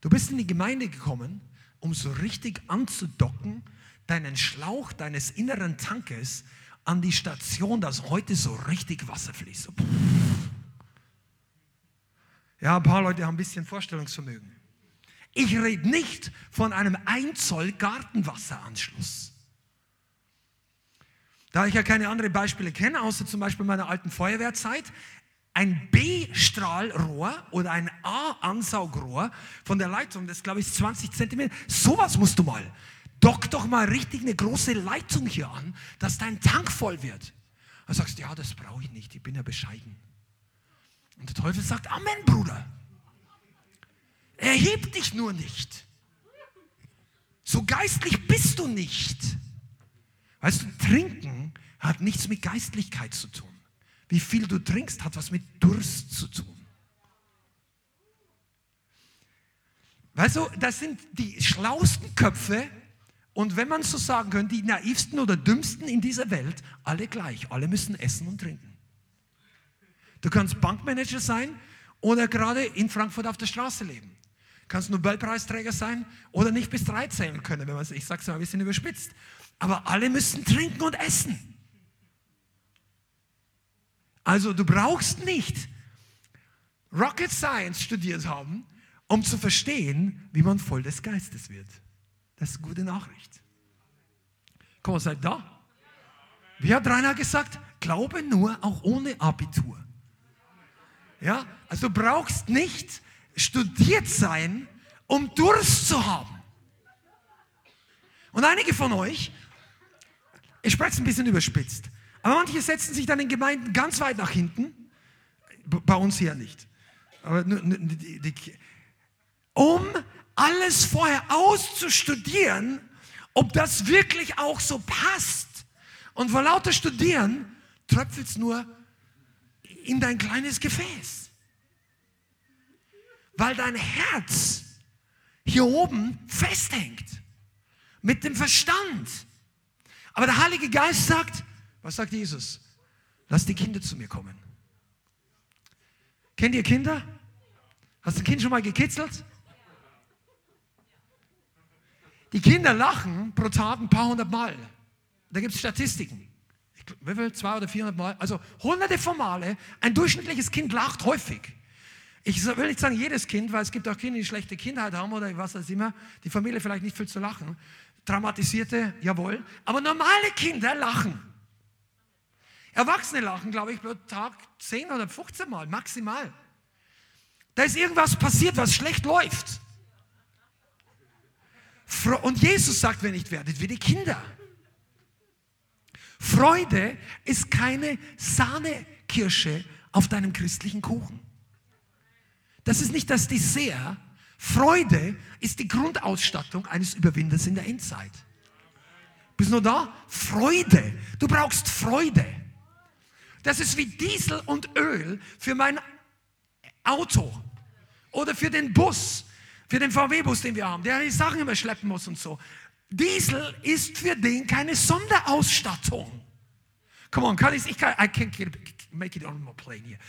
Du bist in die Gemeinde gekommen, um so richtig anzudocken, deinen Schlauch deines inneren Tankes an die Station, dass heute so richtig Wasser fließt. Ja, ein paar Leute haben ein bisschen Vorstellungsvermögen. Ich rede nicht von einem 1 Zoll Gartenwasseranschluss. Da ich ja keine anderen Beispiele kenne, außer zum Beispiel meiner alten Feuerwehrzeit, ein B-Strahlrohr oder ein A-Ansaugrohr von der Leitung, das glaube ich 20 Zentimeter, sowas musst du mal. Dock doch mal richtig eine große Leitung hier an, dass dein Tank voll wird. Dann sagst du, ja, das brauche ich nicht, ich bin ja bescheiden. Und der Teufel sagt, Amen, Bruder. Erheb dich nur nicht. So geistlich bist du nicht. Weißt du, trinken hat nichts mit Geistlichkeit zu tun. Wie viel du trinkst, hat was mit Durst zu tun. Weißt du, das sind die schlausten Köpfe und wenn man so sagen könnte, die naivsten oder dümmsten in dieser Welt, alle gleich. Alle müssen essen und trinken. Du kannst Bankmanager sein oder gerade in Frankfurt auf der Straße leben kannst Nobelpreisträger sein oder nicht bis drei zählen können, wenn man ich sage es mal ein bisschen überspitzt. Aber alle müssen trinken und essen. Also du brauchst nicht Rocket Science studiert haben, um zu verstehen, wie man voll des Geistes wird. Das ist eine gute Nachricht. Komm, mal, seid da. Wie hat Rainer gesagt? Glaube nur auch ohne Abitur. Ja, also du brauchst nicht studiert sein, um Durst zu haben. Und einige von euch, ich spreche es ein bisschen überspitzt, aber manche setzen sich dann in Gemeinden ganz weit nach hinten, bei uns hier nicht, aber die, die, um alles vorher auszustudieren, ob das wirklich auch so passt. Und vor lauter Studieren tröpfelt es nur in dein kleines Gefäß weil dein Herz hier oben festhängt mit dem Verstand. Aber der Heilige Geist sagt, was sagt Jesus? Lass die Kinder zu mir kommen. Kennt ihr Kinder? Hast du ein Kind schon mal gekitzelt? Die Kinder lachen pro Tag ein paar hundert Mal. Da gibt es Statistiken. Wie viel? Zwei oder vierhundert Mal? Also hunderte von Male. Ein durchschnittliches Kind lacht häufig. Ich will nicht sagen jedes Kind, weil es gibt auch Kinder, die schlechte Kindheit haben oder was auch immer, die Familie vielleicht nicht viel zu lachen. Traumatisierte, jawohl. Aber normale Kinder lachen. Erwachsene lachen, glaube ich, pro Tag 10 oder 15 Mal, maximal. Da ist irgendwas passiert, was schlecht läuft. Und Jesus sagt, wenn nicht werdet wie die Kinder. Freude ist keine Sahnekirsche auf deinem christlichen Kuchen. Das ist nicht das Dessert. Freude ist die Grundausstattung eines Überwinders in der Endzeit. Bist du da? Freude. Du brauchst Freude. Das ist wie Diesel und Öl für mein Auto oder für den Bus, für den VW-Bus, den wir haben, der die Sachen immer schleppen muss und so. Diesel ist für den keine Sonderausstattung. Come on, kann ich, ich kann, I can't make it on my plane here.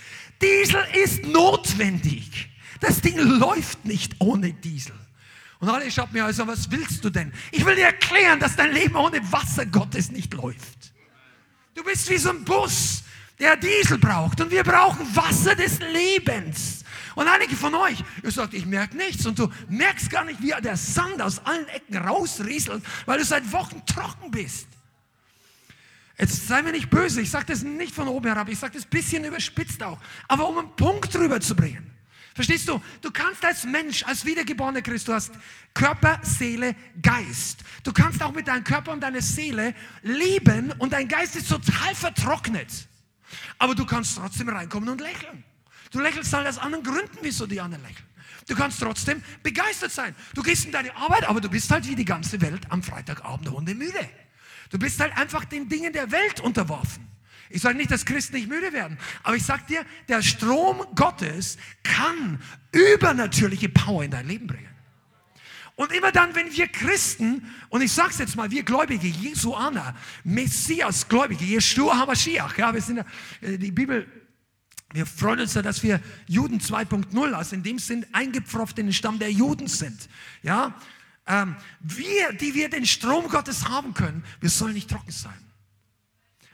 Diesel ist notwendig. Das Ding läuft nicht ohne Diesel. Und alle schaut mir also, was willst du denn? Ich will dir erklären, dass dein Leben ohne Wasser Gottes nicht läuft. Du bist wie so ein Bus, der Diesel braucht. Und wir brauchen Wasser des Lebens. Und einige von euch, ihr sagt, ich merke nichts. Und du merkst gar nicht, wie der Sand aus allen Ecken rausrieselt, weil du seit Wochen trocken bist. Jetzt sei mir nicht böse, ich sage das nicht von oben herab, ich sage das ein bisschen überspitzt auch. Aber um einen Punkt drüber zu bringen. Verstehst du? Du kannst als Mensch, als wiedergeborener Christ, du hast Körper, Seele, Geist. Du kannst auch mit deinem Körper und deiner Seele leben und dein Geist ist total vertrocknet. Aber du kannst trotzdem reinkommen und lächeln. Du lächelst halt aus anderen Gründen, wieso die anderen lächeln. Du kannst trotzdem begeistert sein. Du gehst in deine Arbeit, aber du bist halt wie die ganze Welt am Freitagabend hundemüde. Du bist halt einfach den Dingen der Welt unterworfen. Ich sage nicht, dass Christen nicht müde werden, aber ich sage dir, der Strom Gottes kann übernatürliche Power in dein Leben bringen. Und immer dann, wenn wir Christen, und ich sage es jetzt mal, wir Gläubige, Jesuaner, Messias Gläubige, Yeshua HaMashiach, ja, wir sind, äh, die Bibel wir freuen uns ja, dass wir Juden 2.0, also in dem Sinn eingepfropft in den Stamm der Juden sind. Ja, ähm, wir, die wir den Strom Gottes haben können, wir sollen nicht trocken sein.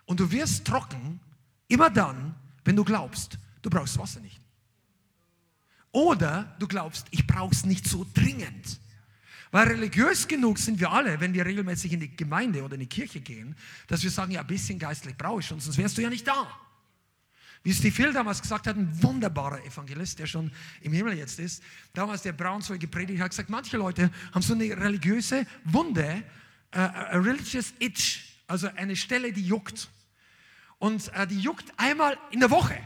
Und du wirst trocken immer dann, wenn du glaubst, du brauchst Wasser nicht. Oder du glaubst, ich brauche es nicht so dringend. Weil religiös genug sind wir alle, wenn wir regelmäßig in die Gemeinde oder in die Kirche gehen, dass wir sagen, ja, ein bisschen geistlich brauche ich schon, sonst wärst du ja nicht da. Wie Steve Phil damals gesagt hat, ein wunderbarer Evangelist, der schon im Himmel jetzt ist, damals der Braunzeug gepredigt hat, gesagt, manche Leute haben so eine religiöse Wunde, uh, a religious itch, also eine Stelle, die juckt. Und uh, die juckt einmal in der Woche.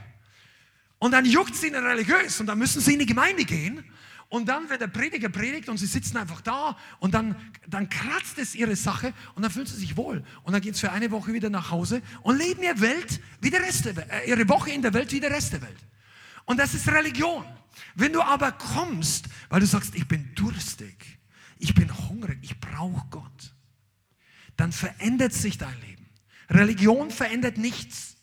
Und dann juckt sie ihnen religiös und dann müssen sie in die Gemeinde gehen und dann, wenn der Prediger predigt und sie sitzen einfach da und dann, dann kratzt es ihre Sache und dann fühlen sie sich wohl. Und dann geht es für eine Woche wieder nach Hause und leben ihre Welt wie der Rest der Welt, äh, ihre Woche in der Welt wie der Rest der Welt. Und das ist Religion. Wenn du aber kommst, weil du sagst, ich bin durstig, ich bin hungrig, ich brauche Gott, dann verändert sich dein Leben. Religion verändert nichts.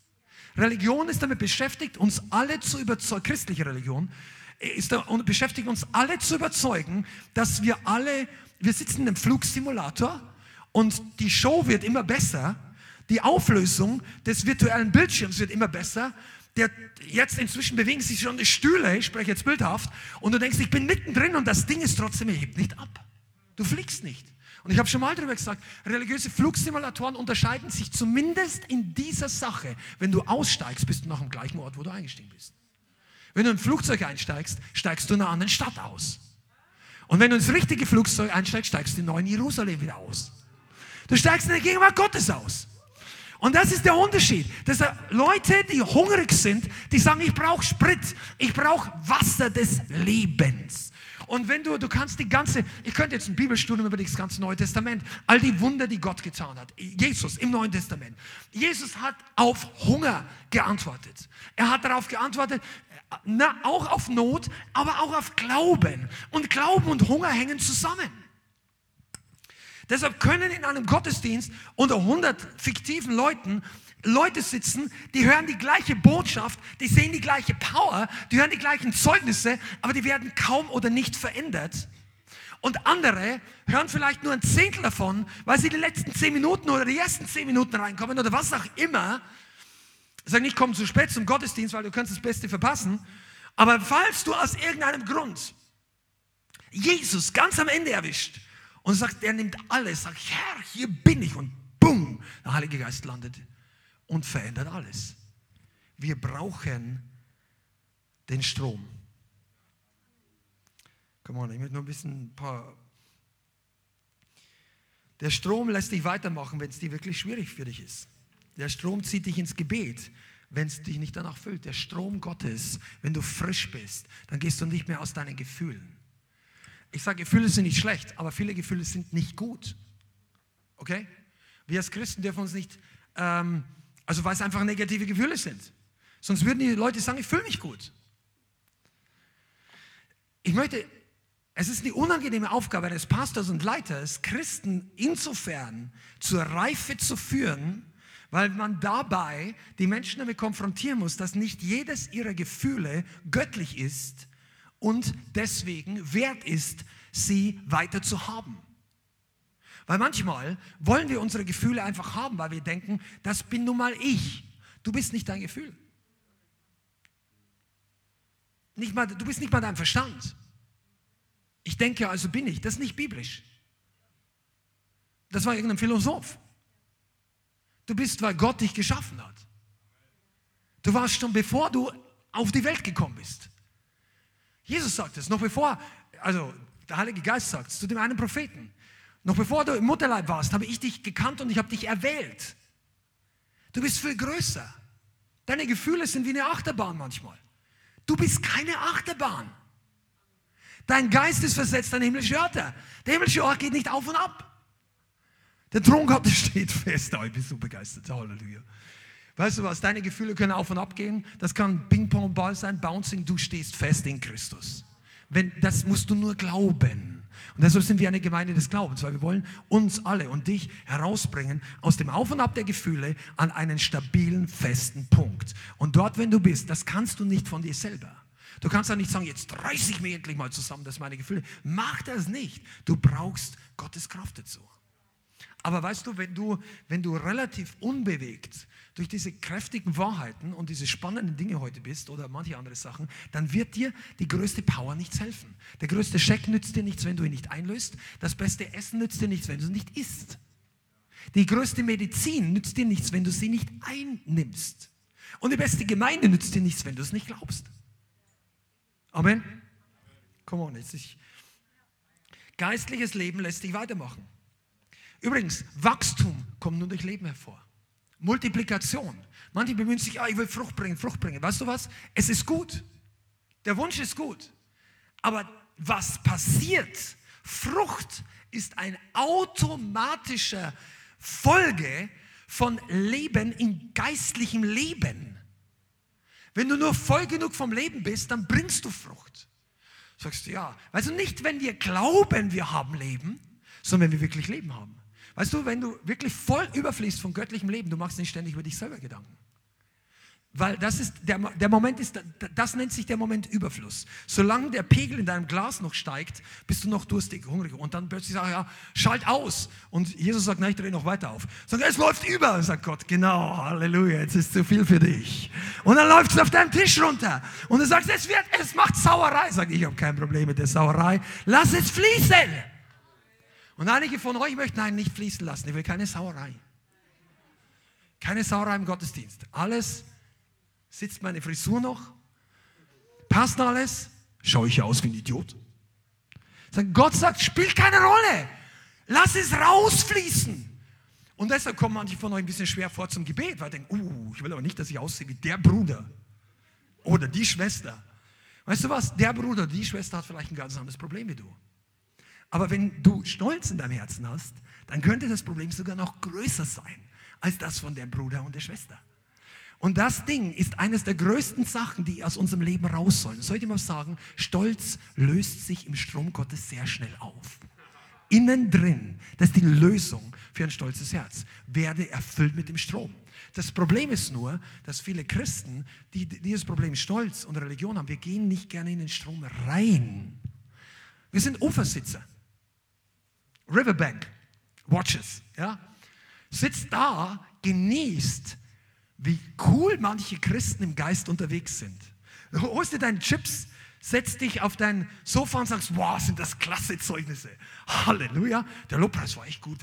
Religion ist damit beschäftigt, uns alle zu überzeugen, christliche Religion, ist da und beschäftigt uns alle zu überzeugen, dass wir alle, wir sitzen in einem Flugsimulator und die Show wird immer besser, die Auflösung des virtuellen Bildschirms wird immer besser. Der, jetzt inzwischen bewegen sich schon die Stühle, ich spreche jetzt bildhaft, und du denkst, ich bin mittendrin und das Ding ist trotzdem, er hebt nicht ab. Du fliegst nicht. Und ich habe schon mal darüber gesagt, religiöse Flugsimulatoren unterscheiden sich zumindest in dieser Sache. Wenn du aussteigst, bist du noch am gleichen Ort, wo du eingestiegen bist. Wenn du in ein Flugzeug einsteigst, steigst du in einer anderen Stadt aus. Und wenn du ins richtige Flugzeug einsteigst, steigst du in neuen Jerusalem wieder aus. Du steigst in der Gegenwart Gottes aus. Und das ist der Unterschied. Dass Leute, die hungrig sind, die sagen, ich brauche Sprit, ich brauche Wasser des Lebens. Und wenn du, du kannst die ganze, ich könnte jetzt ein Bibelstudium über das ganze Neue Testament, all die Wunder, die Gott getan hat. Jesus im Neuen Testament. Jesus hat auf Hunger geantwortet. Er hat darauf geantwortet, na, auch auf Not, aber auch auf Glauben. Und Glauben und Hunger hängen zusammen. Deshalb können in einem Gottesdienst unter 100 fiktiven Leuten Leute sitzen, die hören die gleiche Botschaft, die sehen die gleiche Power, die hören die gleichen Zeugnisse, aber die werden kaum oder nicht verändert. Und andere hören vielleicht nur ein Zehntel davon, weil sie die letzten zehn Minuten oder die ersten zehn Minuten reinkommen oder was auch immer. Sage nicht, komm zu spät zum Gottesdienst, weil du kannst das Beste verpassen. Aber falls du aus irgendeinem Grund Jesus ganz am Ende erwischt und sagt, er nimmt alles, sagt, Herr, hier bin ich und bumm, der Heilige Geist landet und verändert alles. Wir brauchen den Strom. Come on, ich möchte nur ein bisschen ein paar. Der Strom lässt dich weitermachen, wenn es dir wirklich schwierig für dich ist. Der Strom zieht dich ins Gebet, wenn es dich nicht danach füllt. Der Strom Gottes, wenn du frisch bist, dann gehst du nicht mehr aus deinen Gefühlen. Ich sage, Gefühle sind nicht schlecht, aber viele Gefühle sind nicht gut. Okay? Wir als Christen dürfen uns nicht ähm, also weil es einfach negative Gefühle sind. Sonst würden die Leute sagen, ich fühle mich gut. Ich möchte, es ist eine unangenehme Aufgabe eines Pastors und Leiters, Christen insofern zur Reife zu führen, weil man dabei die Menschen damit konfrontieren muss, dass nicht jedes ihrer Gefühle göttlich ist und deswegen wert ist, sie weiter zu haben. Weil manchmal wollen wir unsere Gefühle einfach haben, weil wir denken, das bin nun mal ich. Du bist nicht dein Gefühl. Nicht mal, du bist nicht mal dein Verstand. Ich denke, also bin ich. Das ist nicht biblisch. Das war irgendein Philosoph. Du bist, weil Gott dich geschaffen hat. Du warst schon bevor du auf die Welt gekommen bist. Jesus sagt es, noch bevor, also der Heilige Geist sagt es zu dem einen Propheten. Noch bevor du im Mutterleib warst, habe ich dich gekannt und ich habe dich erwählt. Du bist viel größer. Deine Gefühle sind wie eine Achterbahn manchmal. Du bist keine Achterbahn. Dein Geist ist versetzt an himmlische Orte. Der himmlische Ort geht nicht auf und ab. Der Thron Gottes steht fest. Oh, ich bin so begeistert. Halleluja. Weißt du was? Deine Gefühle können auf und ab gehen. Das kann Ping-Pong-Ball sein, Bouncing. Du stehst fest in Christus. Wenn, das musst du nur glauben. Und deshalb sind wir eine Gemeinde des Glaubens, weil wir wollen uns alle und dich herausbringen aus dem Auf und Ab der Gefühle an einen stabilen, festen Punkt. Und dort, wenn du bist, das kannst du nicht von dir selber. Du kannst auch nicht sagen, jetzt reiße ich mich endlich mal zusammen, das meine Gefühle. Mach das nicht. Du brauchst Gottes Kraft dazu. Aber weißt du, wenn du, wenn du relativ unbewegt durch diese kräftigen Wahrheiten und diese spannenden Dinge heute bist oder manche andere Sachen, dann wird dir die größte Power nichts helfen. Der größte Scheck nützt dir nichts, wenn du ihn nicht einlöst. Das beste Essen nützt dir nichts, wenn du es nicht isst. Die größte Medizin nützt dir nichts, wenn du sie nicht einnimmst. Und die beste Gemeinde nützt dir nichts, wenn du es nicht glaubst. Amen. Come on, jetzt ich. Geistliches Leben lässt dich weitermachen. Übrigens, Wachstum kommt nur durch Leben hervor. Multiplikation. Manche bemühen sich, ah, ich will Frucht bringen, Frucht bringen. Weißt du was? Es ist gut. Der Wunsch ist gut. Aber was passiert? Frucht ist ein automatischer Folge von Leben in geistlichem Leben. Wenn du nur voll genug vom Leben bist, dann bringst du Frucht. Sagst du ja. Du, nicht, wenn wir glauben, wir haben Leben, sondern wenn wir wirklich Leben haben. Weißt du, wenn du wirklich voll überfließt von göttlichem Leben, du machst nicht ständig über dich selber Gedanken. Weil das ist, der, der Moment ist, das nennt sich der Moment Überfluss. Solange der Pegel in deinem Glas noch steigt, bist du noch durstig, hungrig. Und dann plötzlich sagst du, ja, schalt aus. Und Jesus sagt, nein, ich drehe noch weiter auf. Sagt, es läuft über. Sagt Gott, genau, Halleluja, jetzt ist zu viel für dich. Und dann läuft es auf deinem Tisch runter. Und du sagst, es wird, es macht Sauerei. Sagt, ich habe kein Problem mit der Sauerei. Lass es fließen. Und einige von euch möchten einen nicht fließen lassen. Ich will keine Sauerei. Keine Sauerei im Gottesdienst. Alles sitzt meine Frisur noch? Passt alles? Schaue ich aus wie ein Idiot? Gott sagt, spielt keine Rolle. Lass es rausfließen. Und deshalb kommen manche von euch ein bisschen schwer vor zum Gebet, weil denken, uh, ich will aber nicht, dass ich aussehe wie der Bruder oder die Schwester. Weißt du was? Der Bruder, die Schwester hat vielleicht ein ganz anderes Problem wie du. Aber wenn du Stolz in deinem Herzen hast, dann könnte das Problem sogar noch größer sein als das von der Bruder und der Schwester. Und das Ding ist eines der größten Sachen, die aus unserem Leben raus sollen. Soll ich mal sagen, Stolz löst sich im Strom Gottes sehr schnell auf. Innen drin, das ist die Lösung für ein stolzes Herz, werde erfüllt mit dem Strom. Das Problem ist nur, dass viele Christen, die dieses Problem Stolz und Religion haben, wir gehen nicht gerne in den Strom rein. Wir sind Ufersitzer. Riverbank, Watches, ja, sitzt da, genießt, wie cool manche Christen im Geist unterwegs sind. Holst dir deine Chips, setzt dich auf dein Sofa und sagst, wow, sind das klasse Zeugnisse. Halleluja, der Lobpreis war echt gut.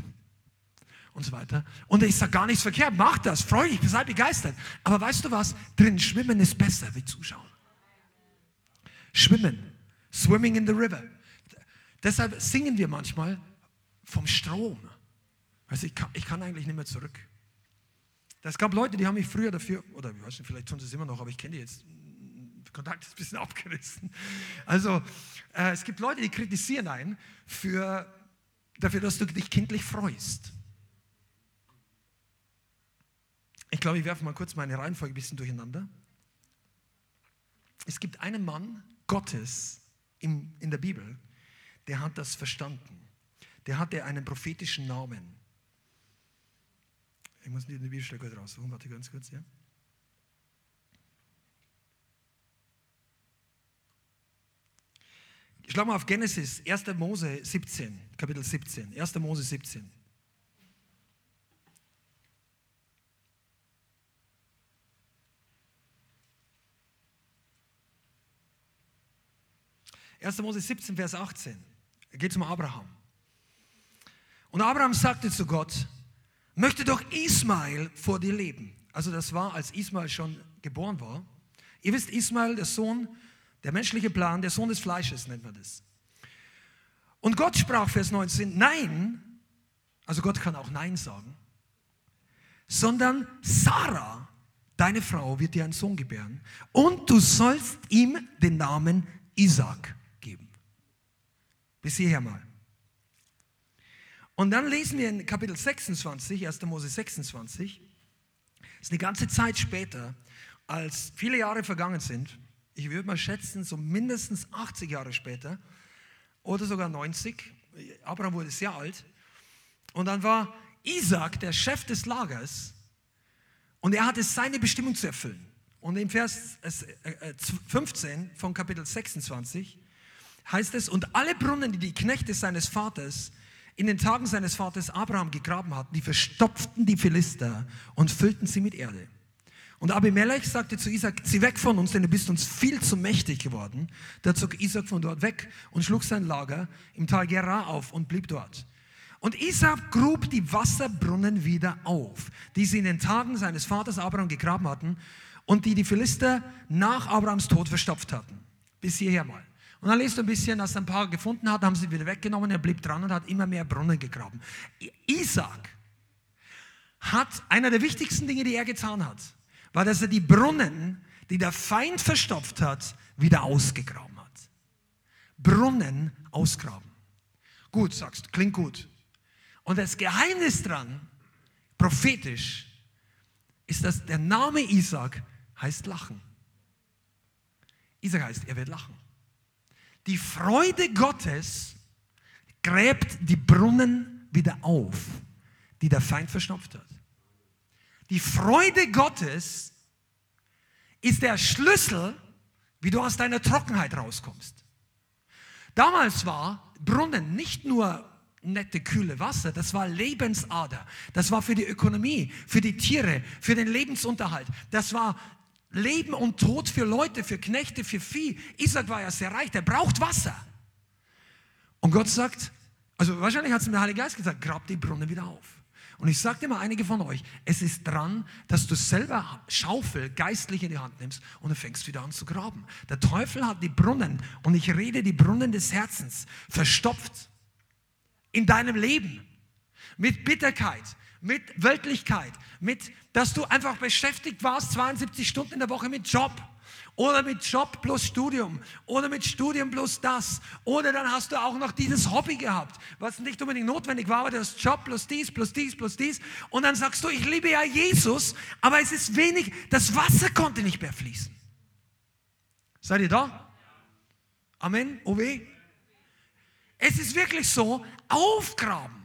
Und so weiter. Und ich sage gar nichts verkehrt, mach das, freu dich, sei begeistert. Aber weißt du was? Drin schwimmen ist besser wie zuschauen. Schwimmen. Swimming in the river. Deshalb singen wir manchmal, vom Strom. Also ich kann, ich kann eigentlich nicht mehr zurück. Es gab Leute, die haben mich früher dafür, oder ich weiß nicht, vielleicht tun sie es immer noch, aber ich kenne die jetzt. Kontakt ist ein bisschen abgerissen. Also äh, es gibt Leute, die kritisieren einen für, dafür, dass du dich kindlich freust. Ich glaube, ich werfe mal kurz meine Reihenfolge ein bisschen durcheinander. Es gibt einen Mann Gottes in, in der Bibel, der hat das verstanden der hatte einen prophetischen Namen. Ich muss die Bibelstelle kurz raussuchen, warte ganz kurz, ja. Schlag mal auf Genesis, 1. Mose 17, Kapitel 17. 1. Mose 17. Erster Mose 17, Vers 18. Da geht es um Abraham. Und Abraham sagte zu Gott, möchte doch Ismael vor dir leben. Also das war, als Ismael schon geboren war. Ihr wisst, Ismael, der Sohn Der menschliche Plan, der Sohn des Fleisches nennt man das. Und Gott sprach, Vers 19, nein, also Gott kann auch Nein sagen, sondern Sarah, deine Frau, wird dir einen Sohn gebären und du sollst ihm den Namen Isaac geben. Bis hierher mal. Und dann lesen wir in Kapitel 26, 1. Mose 26, das ist eine ganze Zeit später, als viele Jahre vergangen sind, ich würde mal schätzen, so mindestens 80 Jahre später oder sogar 90, Abraham wurde sehr alt, und dann war Isaac der Chef des Lagers und er hatte seine Bestimmung zu erfüllen. Und im Vers 15 äh, von Kapitel 26 heißt es, und alle Brunnen, die die Knechte seines Vaters in den Tagen seines Vaters Abraham gegraben hatten, die verstopften die Philister und füllten sie mit Erde. Und Abimelech sagte zu Isaac, zieh weg von uns, denn du bist uns viel zu mächtig geworden. Da zog Isaac von dort weg und schlug sein Lager im Tal Gerar auf und blieb dort. Und Isaac grub die Wasserbrunnen wieder auf, die sie in den Tagen seines Vaters Abraham gegraben hatten und die die Philister nach Abrahams Tod verstopft hatten. Bis hierher mal. Und dann lest du ein bisschen, er ein paar gefunden hat, haben sie wieder weggenommen, er blieb dran und hat immer mehr Brunnen gegraben. Isaac hat, einer der wichtigsten Dinge, die er getan hat, war, dass er die Brunnen, die der Feind verstopft hat, wieder ausgegraben hat. Brunnen ausgraben. Gut, sagst du, klingt gut. Und das Geheimnis dran, prophetisch, ist, dass der Name Isaac heißt Lachen. Isaac heißt, er wird lachen. Die Freude Gottes gräbt die Brunnen wieder auf, die der Feind verschnupft hat. Die Freude Gottes ist der Schlüssel, wie du aus deiner Trockenheit rauskommst. Damals war Brunnen nicht nur nette, kühle Wasser, das war Lebensader, das war für die Ökonomie, für die Tiere, für den Lebensunterhalt, das war Leben und Tod für Leute, für Knechte, für Vieh. Isaac war ja sehr reich, der braucht Wasser. Und Gott sagt, also wahrscheinlich hat es mir der Heilige Geist gesagt, grab die Brunnen wieder auf. Und ich dir mal, einige von euch, es ist dran, dass du selber Schaufel geistlich in die Hand nimmst und du fängst wieder an zu graben. Der Teufel hat die Brunnen, und ich rede die Brunnen des Herzens, verstopft in deinem Leben mit Bitterkeit, mit Weltlichkeit, mit, dass du einfach beschäftigt warst, 72 Stunden in der Woche mit Job oder mit Job plus Studium oder mit Studium plus das oder dann hast du auch noch dieses Hobby gehabt, was nicht unbedingt notwendig war, aber das Job plus dies, plus dies, plus dies und dann sagst du, ich liebe ja Jesus, aber es ist wenig, das Wasser konnte nicht mehr fließen. Seid ihr da? Amen, OW? Es ist wirklich so, aufgraben.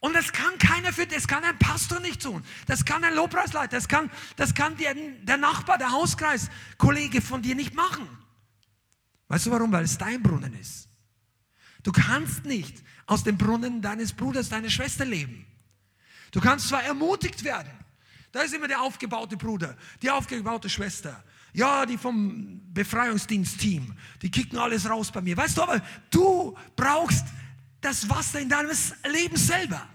Und das kann keiner für, das kann ein Pastor nicht tun. Das kann ein Lobpreisleiter, das kann, das kann der, der Nachbar, der Hauskreis, Kollege von dir nicht machen. Weißt du warum? Weil es dein Brunnen ist. Du kannst nicht aus dem Brunnen deines Bruders, deiner Schwester leben. Du kannst zwar ermutigt werden. Da ist immer der aufgebaute Bruder, die aufgebaute Schwester. Ja, die vom Befreiungsdienstteam, die kicken alles raus bei mir. Weißt du, aber du brauchst das Wasser in deinem Leben selber.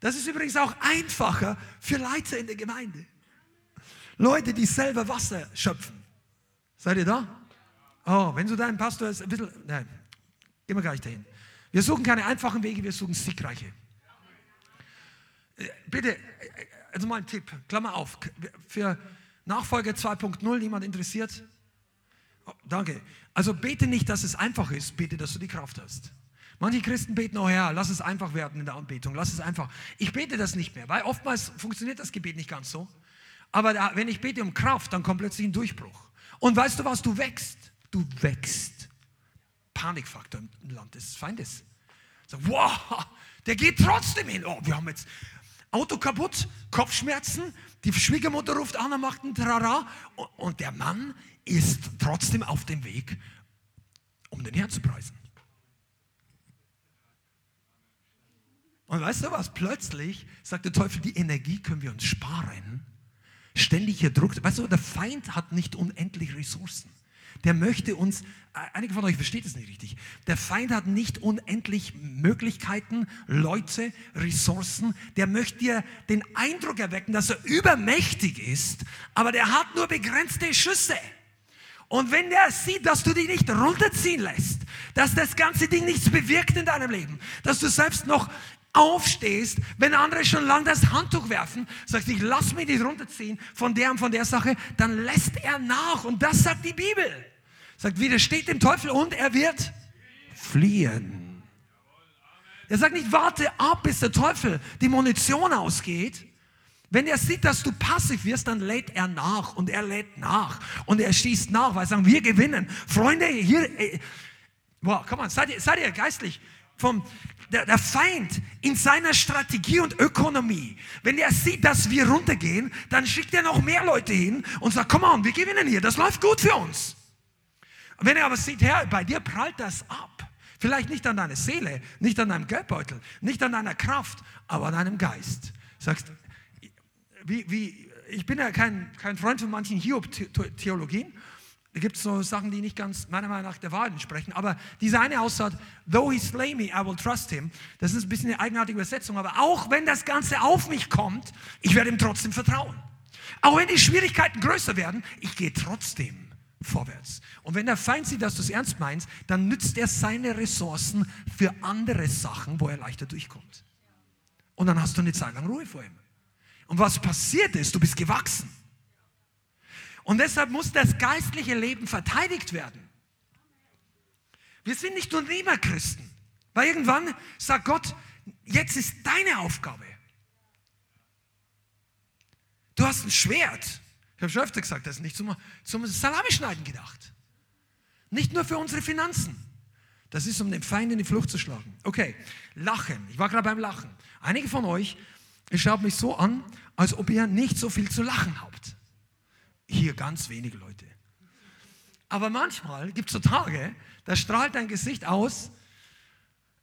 Das ist übrigens auch einfacher für Leiter in der Gemeinde. Leute, die selber Wasser schöpfen. Seid ihr da? Oh, wenn du deinen Pastor ist, ein bisschen, nein, gehen wir gleich dahin. Wir suchen keine einfachen Wege, wir suchen siegreiche. Äh, bitte, äh, also mal ein Tipp, Klammer auf, für Nachfolger 2.0, niemand interessiert? Oh, danke. Also bete nicht, dass es einfach ist, bete, dass du die Kraft hast. Manche Christen beten, oh Herr, lass es einfach werden in der Anbetung, lass es einfach. Ich bete das nicht mehr, weil oftmals funktioniert das Gebet nicht ganz so. Aber da, wenn ich bete um Kraft, dann kommt plötzlich ein Durchbruch. Und weißt du was, du wächst. Du wächst. Panikfaktor im Land des Feindes. So, wow, der geht trotzdem hin. Oh, wir haben jetzt Auto kaputt, Kopfschmerzen, die Schwiegermutter ruft an macht einen Trara. Und der Mann ist trotzdem auf dem Weg, um den Herrn zu preisen. Und weißt du was? Plötzlich sagt der Teufel, die Energie können wir uns sparen. Ständiger Druck. Weißt du, der Feind hat nicht unendlich Ressourcen. Der möchte uns, äh, einige von euch versteht es nicht richtig, der Feind hat nicht unendlich Möglichkeiten, Leute, Ressourcen. Der möchte dir den Eindruck erwecken, dass er übermächtig ist, aber der hat nur begrenzte Schüsse. Und wenn der sieht, dass du dich nicht runterziehen lässt, dass das ganze Ding nichts bewirkt in deinem Leben, dass du selbst noch aufstehst, wenn andere schon lang das Handtuch werfen, sagst ich lass mich nicht runterziehen von der und von der Sache, dann lässt er nach. Und das sagt die Bibel. Sagt, widersteht dem Teufel und er wird fliehen. Er sagt nicht, warte ab, bis der Teufel die Munition ausgeht. Wenn er sieht, dass du passiv wirst, dann lädt er nach und er lädt nach und er schießt nach, weil sagen, wir gewinnen. Freunde, hier, äh, wow, komm on, seid ihr, seid ihr geistlich? Vom, der, der Feind in seiner Strategie und Ökonomie, wenn er sieht, dass wir runtergehen, dann schickt er noch mehr Leute hin und sagt, komm on, wir gewinnen hier, das läuft gut für uns. Wenn er aber sieht, Herr, bei dir prallt das ab. Vielleicht nicht an deiner Seele, nicht an deinem Geldbeutel, nicht an deiner Kraft, aber an deinem Geist. Sagst, wie, wie, ich bin ja kein, kein Freund von manchen Hiob-Theologien. Da gibt es so Sachen, die nicht ganz meiner Meinung nach der Wahrheit entsprechen. Aber diese eine Aussage, though he slay me, I will trust him, das ist ein bisschen eine eigenartige Übersetzung. Aber auch wenn das Ganze auf mich kommt, ich werde ihm trotzdem vertrauen. Auch wenn die Schwierigkeiten größer werden, ich gehe trotzdem vorwärts. Und wenn der Feind sieht, dass du es ernst meinst, dann nützt er seine Ressourcen für andere Sachen, wo er leichter durchkommt. Und dann hast du eine Zeit lang Ruhe vor ihm. Und was passiert ist, du bist gewachsen. Und deshalb muss das geistliche Leben verteidigt werden. Wir sind nicht nur Christen, weil irgendwann sagt Gott, jetzt ist deine Aufgabe. Du hast ein Schwert. Ich habe schon öfter gesagt, das ist nicht zum, zum Salamischneiden gedacht. Nicht nur für unsere Finanzen. Das ist, um den Feind in die Flucht zu schlagen. Okay, Lachen. Ich war gerade beim Lachen. Einige von euch, ihr schaut mich so an, als ob ihr nicht so viel zu lachen habt. Hier ganz wenige Leute. Aber manchmal gibt es so Tage, da strahlt dein Gesicht aus,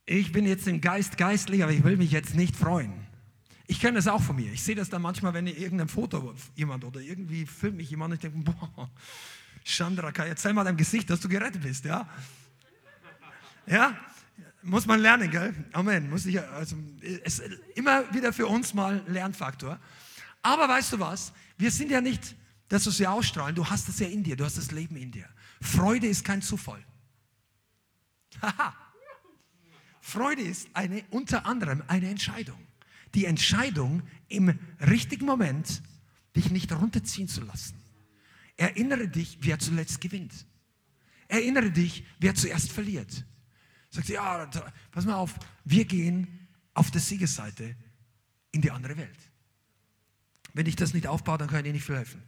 ich bin jetzt im Geist geistlich, aber ich will mich jetzt nicht freuen. Ich kenne das auch von mir. Ich sehe das dann manchmal, wenn irgendein Foto jemand oder irgendwie filmt mich jemand und ich denke, boah, Chandra, erzähl mal deinem Gesicht, dass du gerettet bist, ja? Ja? Muss man lernen, gell? Amen. Muss ich, also, ist immer wieder für uns mal Lernfaktor. Aber weißt du was? Wir sind ja nicht, dass du sie ausstrahlen. Du hast es ja in dir. Du hast das Leben in dir. Freude ist kein Zufall. Haha. Freude ist eine, unter anderem eine Entscheidung die Entscheidung, im richtigen Moment dich nicht runterziehen zu lassen. Erinnere dich, wer zuletzt gewinnt. Erinnere dich, wer zuerst verliert. Sagst du, ja, pass mal auf, wir gehen auf der Siegesseite in die andere Welt. Wenn ich das nicht aufbaue, dann kann ich dir nicht viel helfen.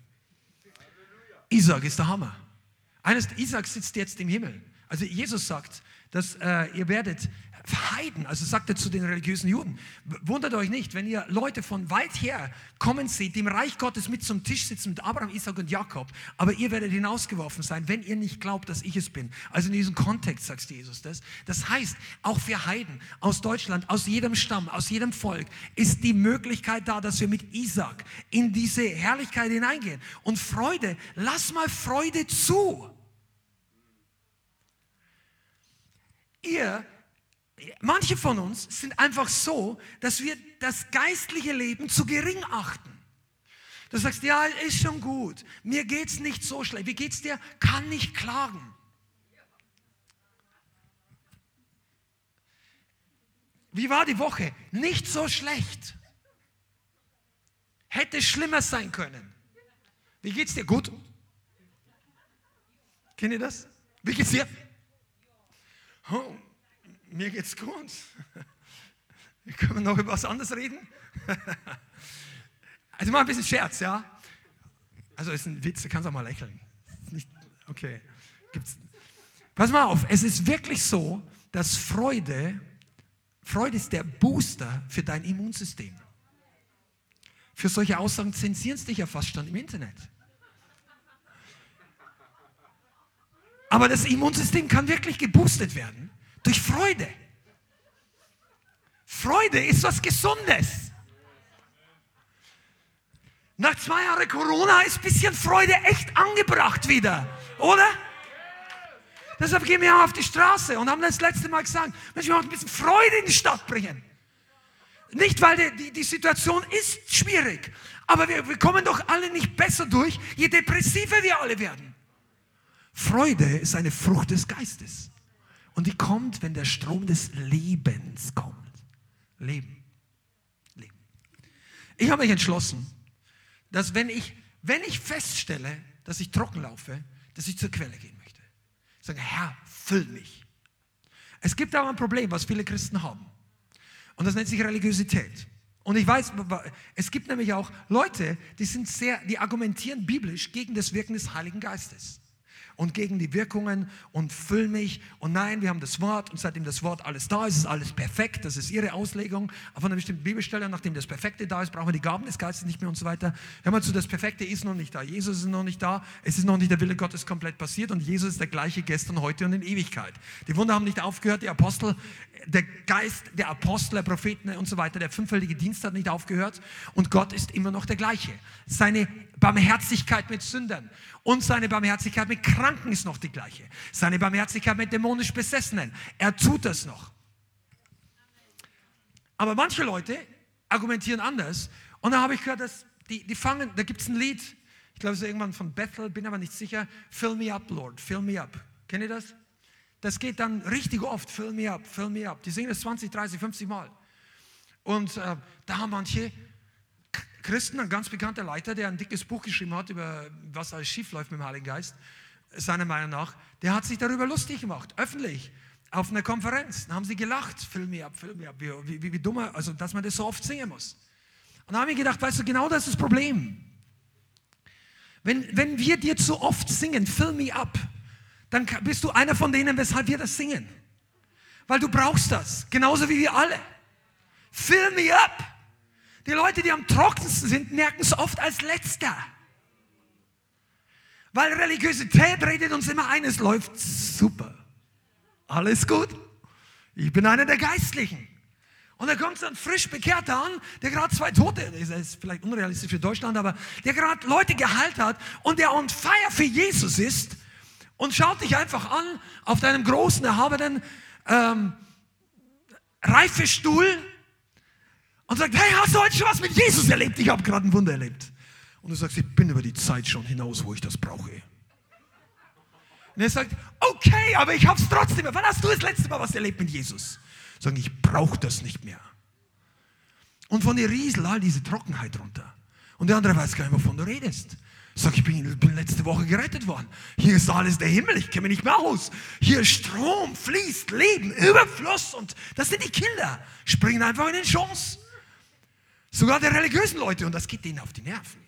Isaac ist der Hammer. Eines, Isaac sitzt jetzt im Himmel. Also Jesus sagt, dass äh, ihr werdet Heiden, also sagt er zu den religiösen Juden, wundert euch nicht, wenn ihr Leute von weit her kommen seht, die im Reich Gottes mit zum Tisch sitzen mit Abraham, Isaac und Jakob, aber ihr werdet hinausgeworfen sein, wenn ihr nicht glaubt, dass ich es bin. Also in diesem Kontext sagt Jesus das. Das heißt, auch für Heiden aus Deutschland, aus jedem Stamm, aus jedem Volk ist die Möglichkeit da, dass wir mit Isaac in diese Herrlichkeit hineingehen. Und Freude, lass mal Freude zu. Ihr manche von uns sind einfach so, dass wir das geistliche Leben zu gering achten. Du sagst, ja, ist schon gut. Mir geht's nicht so schlecht. Wie geht's dir? Kann nicht klagen. Wie war die Woche? Nicht so schlecht. Hätte schlimmer sein können. Wie geht's dir? Gut. Kennt ihr das? Wie geht's dir? Oh, mir geht's gut. Wir können noch über was anderes reden. Also mal ein bisschen Scherz, ja? Also ist ein Witz, du kannst auch mal lächeln. Nicht, okay. Gibt's. Pass mal auf, es ist wirklich so, dass Freude, Freude ist der Booster für dein Immunsystem. Für solche Aussagen zensieren es dich ja fast schon im Internet. Aber das Immunsystem kann wirklich geboostet werden durch Freude. Freude ist was Gesundes. Nach zwei Jahren Corona ist ein bisschen Freude echt angebracht wieder, oder? Deshalb gehen wir auf die Straße und haben das letzte Mal gesagt, Mensch, wir wollen ein bisschen Freude in die Stadt bringen. Nicht, weil die, die, die Situation ist schwierig, aber wir, wir kommen doch alle nicht besser durch, je depressiver wir alle werden. Freude ist eine Frucht des Geistes. Und die kommt, wenn der Strom des Lebens kommt. Leben. Leben. Ich habe mich entschlossen, dass wenn ich, wenn ich feststelle, dass ich trocken laufe, dass ich zur Quelle gehen möchte. Ich sage, Herr, füll mich. Es gibt aber ein Problem, was viele Christen haben. Und das nennt sich Religiosität. Und ich weiß, es gibt nämlich auch Leute, die sind sehr, die argumentieren biblisch gegen das Wirken des Heiligen Geistes und gegen die Wirkungen und füll mich. Und nein, wir haben das Wort und seitdem das Wort alles da ist, ist alles perfekt. Das ist ihre Auslegung von einer bestimmten Bibelstelle. Nachdem das Perfekte da ist, brauchen wir die Gaben des Geistes nicht mehr und so weiter. Hör mal zu, das Perfekte ist noch nicht da. Jesus ist noch nicht da. Es ist noch nicht der Wille Gottes komplett passiert und Jesus ist der gleiche gestern, heute und in Ewigkeit. Die Wunder haben nicht aufgehört. Die Apostel, der Geist der Apostel, der Propheten und so weiter, der fünffältige Dienst hat nicht aufgehört und Gott ist immer noch der gleiche. Seine Barmherzigkeit mit Sündern und seine Barmherzigkeit mit Kranken ist noch die gleiche. Seine Barmherzigkeit mit dämonisch Besessenen. Er tut das noch. Aber manche Leute argumentieren anders. Und da habe ich gehört, dass die, die fangen, da gibt es ein Lied, ich glaube, es ist irgendwann von Bethel, bin aber nicht sicher. Fill me up, Lord, fill me up. Kennt ihr das? Das geht dann richtig oft, fill me up, fill me up. Die singen das 20, 30, 50 Mal. Und äh, da haben manche Christen, ein ganz bekannter Leiter, der ein dickes Buch geschrieben hat über was alles schief läuft mit dem Heiligen Geist, seiner Meinung nach, der hat sich darüber lustig gemacht, öffentlich, auf einer Konferenz. Da haben sie gelacht, film me ab, film me ab, wie, wie, wie dummer, also dass man das so oft singen muss. Und da haben wir gedacht, weißt du, genau das ist das Problem. Wenn, wenn wir dir zu oft singen, fill me up, dann bist du einer von denen, weshalb wir das singen. Weil du brauchst das, genauso wie wir alle. Fill me up. Die Leute, die am trockensten sind, merken es oft als letzter. Weil Religiosität redet uns immer ein, es läuft super. Alles gut. Ich bin einer der Geistlichen. Und da kommt so ein frisch Bekehrter an, der gerade zwei Tote, das ist vielleicht unrealistisch für Deutschland, aber der gerade Leute geheilt hat und der on fire für Jesus ist und schaut dich einfach an auf deinem großen, erhabenen ähm, Reifestuhl und sagt, hey, hast du heute schon was mit Jesus erlebt? Ich habe gerade ein Wunder erlebt. Und du sagst, ich bin über die Zeit schon hinaus, wo ich das brauche. Und er sagt, okay, aber ich habe es trotzdem. Wann hast du das letzte Mal was erlebt mit Jesus? Sagen, ich brauche das nicht mehr. Und von dir rieselt all diese Trockenheit runter. Und der andere weiß gar nicht, wovon du redest. Sag, ich bin, bin, letzte Woche gerettet worden. Hier ist alles der Himmel, ich kenne mich nicht mehr aus. Hier Strom, fließt, Leben, Überfluss und das sind die Kinder. Springen einfach in den Chance. Sogar der religiösen Leute und das geht denen auf die Nerven.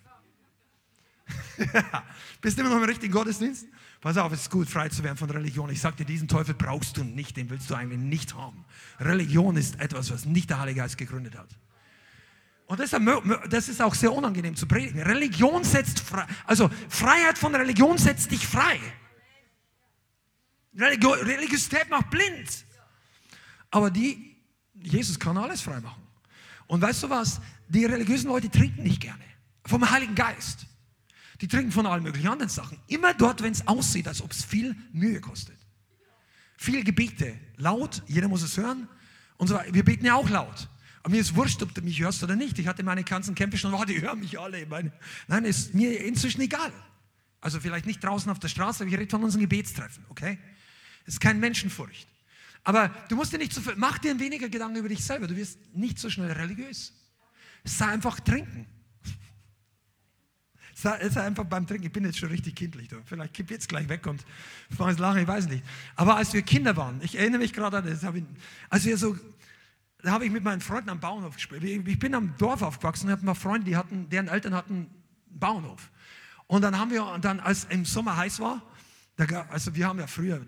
Bist du immer noch im richtigen Gottesdienst? Pass auf, es ist gut, frei zu werden von Religion. Ich sage dir, diesen Teufel brauchst du nicht, den willst du eigentlich nicht haben. Religion ist etwas, was nicht der Heilige Geist gegründet hat. Und das ist auch sehr unangenehm zu predigen. Religion setzt frei, also Freiheit von Religion setzt dich frei. Religiosität macht blind. Aber die, Jesus kann alles frei machen. Und weißt du was? Die religiösen Leute trinken nicht gerne. Vom Heiligen Geist. Die trinken von allen möglichen anderen Sachen. Immer dort, wenn es aussieht, als ob es viel Mühe kostet. Viel Gebete, laut, jeder muss es hören. Und so, wir beten ja auch laut. Aber mir ist wurscht, ob du mich hörst oder nicht. Ich hatte meine ganzen Kämpfe schon, oh, die hören mich alle. Meine, nein, ist mir inzwischen egal. Also vielleicht nicht draußen auf der Straße, aber ich rede von unseren Gebetstreffen, okay? Es ist keine Menschenfurcht. Aber du musst dir nicht so viel, mach dir weniger Gedanken über dich selber. Du wirst nicht so schnell religiös. Sei einfach trinken. Sei, sei einfach beim Trinken. Ich bin jetzt schon richtig kindlich. Du. Vielleicht kipp jetzt gleich weg und fange jetzt lachen, ich weiß nicht. Aber als wir Kinder waren, ich erinnere mich gerade an das, ich, als wir so, da habe ich mit meinen Freunden am Bauernhof gespielt. Ich bin am Dorf aufgewachsen und hatte mal Freunde, die hatten, deren Eltern hatten einen Bauernhof. Und dann haben wir, dann, als im Sommer heiß war, da, also wir haben ja früher,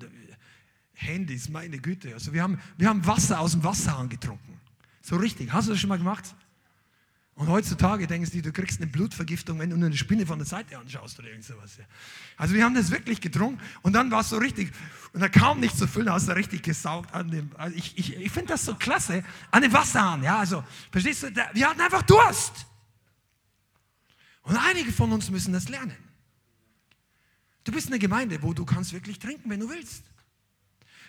Handys, meine Güte. Also wir haben, wir haben Wasser aus dem Wasserhahn getrunken. So richtig. Hast du das schon mal gemacht? Und heutzutage denkst du, du kriegst eine Blutvergiftung, wenn du nur eine Spinne von der Seite anschaust oder irgend sowas. Also wir haben das wirklich getrunken und dann war es so richtig, und da kam nicht zu füllen, hast du richtig gesaugt an dem, also ich, ich, ich finde das so klasse, an dem Wasserhahn, ja, also, verstehst du, wir hatten einfach Durst. Und einige von uns müssen das lernen. Du bist eine Gemeinde, wo du kannst wirklich trinken, wenn du willst.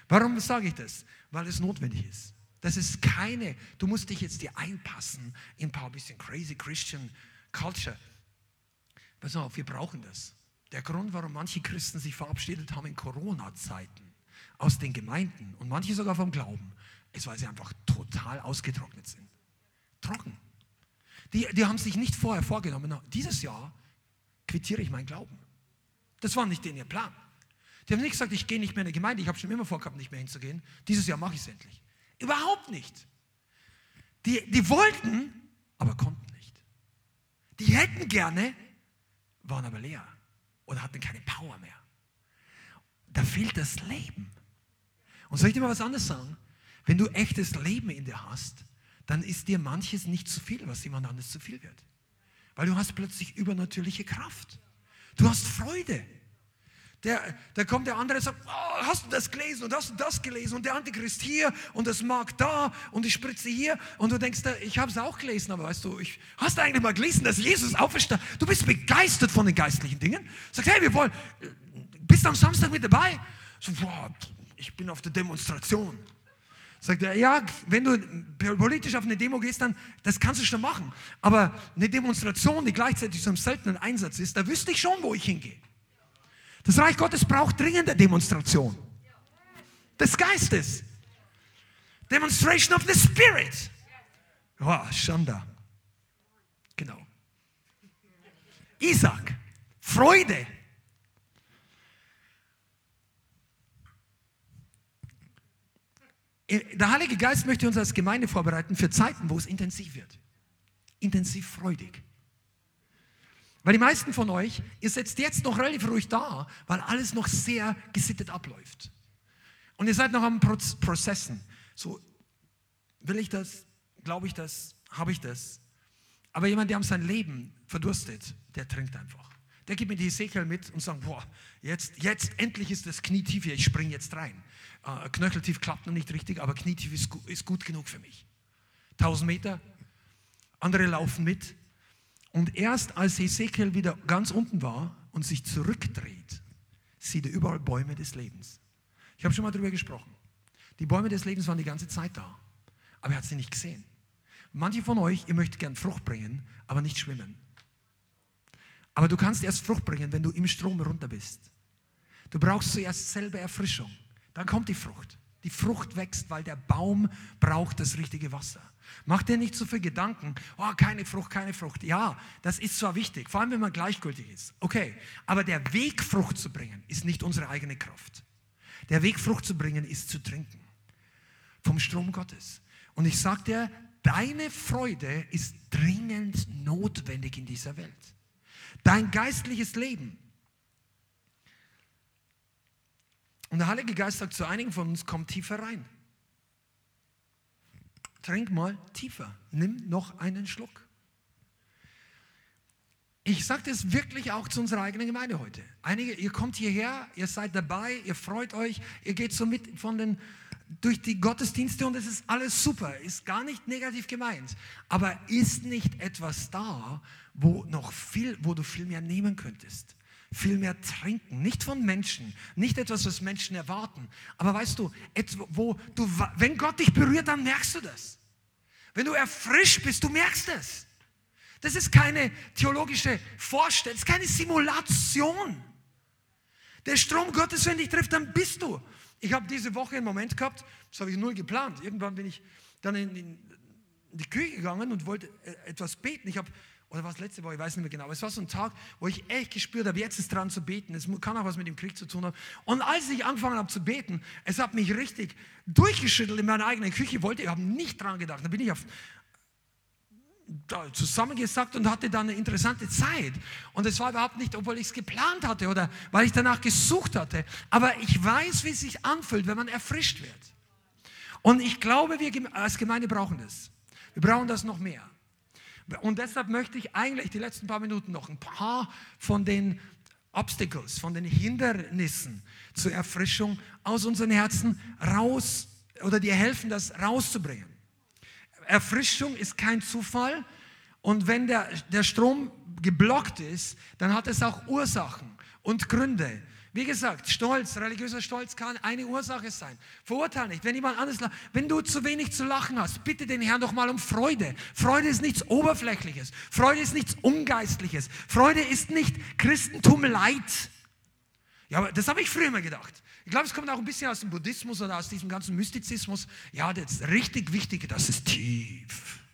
Warum sage ich das? Weil es notwendig ist. Das ist keine, du musst dich jetzt dir einpassen in ein paar bisschen crazy Christian Culture. Pass auf, wir brauchen das. der Grund, warum manche Christen sich verabschiedet haben in Corona-Zeiten aus den Gemeinden und manche sogar vom Glauben, ist, weil sie einfach total ausgetrocknet sind. Trocken. Die, die haben sich nicht vorher vorgenommen, dieses Jahr quittiere ich meinen Glauben. Das war nicht in ihr Plan. Die haben nicht gesagt, ich gehe nicht mehr in die Gemeinde, ich habe schon immer vorgehabt, nicht mehr hinzugehen. Dieses Jahr mache ich es endlich. Überhaupt nicht. Die, die wollten, aber konnten nicht. Die hätten gerne, waren aber leer oder hatten keine Power mehr. Da fehlt das Leben. Und soll ich dir mal was anderes sagen? Wenn du echtes Leben in dir hast, dann ist dir manches nicht zu viel, was jemand anderes zu viel wird. Weil du hast plötzlich übernatürliche Kraft. Du hast Freude. Der, da kommt der andere und sagt, oh, hast du das gelesen und hast du das gelesen und der Antichrist hier und das Mark da und die Spritze hier und du denkst, ich habe es auch gelesen, aber weißt du, ich, hast du eigentlich mal gelesen, dass Jesus auferstanden Du bist begeistert von den geistlichen Dingen. Sagst, hey, wir wollen, bist du am Samstag mit dabei? So, boah, ich bin auf der Demonstration. Sagt er, ja, wenn du politisch auf eine Demo gehst, dann, das kannst du schon machen. Aber eine Demonstration, die gleichzeitig so einem seltenen Einsatz ist, da wüsste ich schon, wo ich hingehe. Das Reich Gottes braucht dringende Demonstration. Des Geistes. Demonstration of the Spirit. Oh, Schanda. Genau. Isaac. Freude. Der Heilige Geist möchte uns als Gemeinde vorbereiten für Zeiten, wo es intensiv wird. Intensiv freudig. Weil die meisten von euch, ihr sitzt jetzt noch relativ ruhig da, weil alles noch sehr gesittet abläuft. Und ihr seid noch am Prozessen. So, will ich das? Glaube ich das? Habe ich das? Aber jemand, der um sein Leben verdurstet, der trinkt einfach. Der gibt mir die Ezekiel mit und sagt, boah, jetzt, jetzt endlich ist das Knie tief hier, ich springe jetzt rein. Äh, Knöcheltief klappt noch nicht richtig, aber knietief ist, ist gut genug für mich. 1000 Meter, andere laufen mit, und erst als Ezekiel wieder ganz unten war und sich zurückdreht, sieht er überall Bäume des Lebens. Ich habe schon mal darüber gesprochen. Die Bäume des Lebens waren die ganze Zeit da, aber er hat sie nicht gesehen. Manche von euch, ihr möchtet gern Frucht bringen, aber nicht schwimmen. Aber du kannst erst Frucht bringen, wenn du im Strom runter bist. Du brauchst zuerst selber Erfrischung. Dann kommt die Frucht. Die Frucht wächst, weil der Baum braucht das richtige Wasser. Mach dir nicht so viel Gedanken, oh, keine Frucht, keine Frucht. Ja, das ist zwar wichtig, vor allem wenn man gleichgültig ist. Okay, aber der Weg, Frucht zu bringen, ist nicht unsere eigene Kraft. Der Weg, Frucht zu bringen, ist zu trinken. Vom Strom Gottes. Und ich sage dir, deine Freude ist dringend notwendig in dieser Welt. Dein geistliches Leben. Und der Heilige Geist sagt zu einigen von uns, komm tiefer rein. Trink mal tiefer. Nimm noch einen Schluck. Ich sage das wirklich auch zu unserer eigenen Gemeinde heute. Einige, ihr kommt hierher, ihr seid dabei, ihr freut euch, ihr geht so mit von den, durch die Gottesdienste und es ist alles super, ist gar nicht negativ gemeint. Aber ist nicht etwas da, wo noch viel, wo du viel mehr nehmen könntest? Viel mehr trinken. Nicht von Menschen, nicht etwas, was Menschen erwarten. Aber weißt du, wo du, wenn Gott dich berührt, dann merkst du das. Wenn du erfrischt bist, du merkst es. Das ist keine theologische Vorstellung, das ist keine Simulation. Der Strom Gottes, wenn dich trifft, dann bist du. Ich habe diese Woche einen Moment gehabt, das habe ich null geplant. Irgendwann bin ich dann in, in die Küche gegangen und wollte äh, etwas beten. Ich habe oder was letzte Woche, ich weiß nicht mehr genau, aber es war so ein Tag, wo ich echt gespürt habe, jetzt ist dran zu beten. Es kann auch was mit dem Krieg zu tun haben. Und als ich angefangen habe zu beten, es hat mich richtig durchgeschüttelt in meiner eigenen Küche, wollte, ich habe nicht dran gedacht. Da bin ich auf, da zusammengesackt und hatte dann eine interessante Zeit. Und es war überhaupt nicht, obwohl ich es geplant hatte oder weil ich danach gesucht hatte. Aber ich weiß, wie es sich anfühlt, wenn man erfrischt wird. Und ich glaube, wir als Gemeinde brauchen das. Wir brauchen das noch mehr. Und deshalb möchte ich eigentlich die letzten paar Minuten noch ein paar von den Obstacles, von den Hindernissen zur Erfrischung aus unseren Herzen raus oder dir helfen, das rauszubringen. Erfrischung ist kein Zufall und wenn der, der Strom geblockt ist, dann hat es auch Ursachen und Gründe. Wie gesagt, Stolz, religiöser Stolz kann eine Ursache sein. Verurteile nicht. Wenn jemand anders lacht, wenn du zu wenig zu lachen hast, bitte den Herrn doch mal um Freude. Freude ist nichts Oberflächliches. Freude ist nichts Ungeistliches. Freude ist nicht Christentum Leid. Ja, aber das habe ich früher immer gedacht. Ich glaube, es kommt auch ein bisschen aus dem Buddhismus oder aus diesem ganzen Mystizismus. Ja, das richtig Wichtige, das ist tief.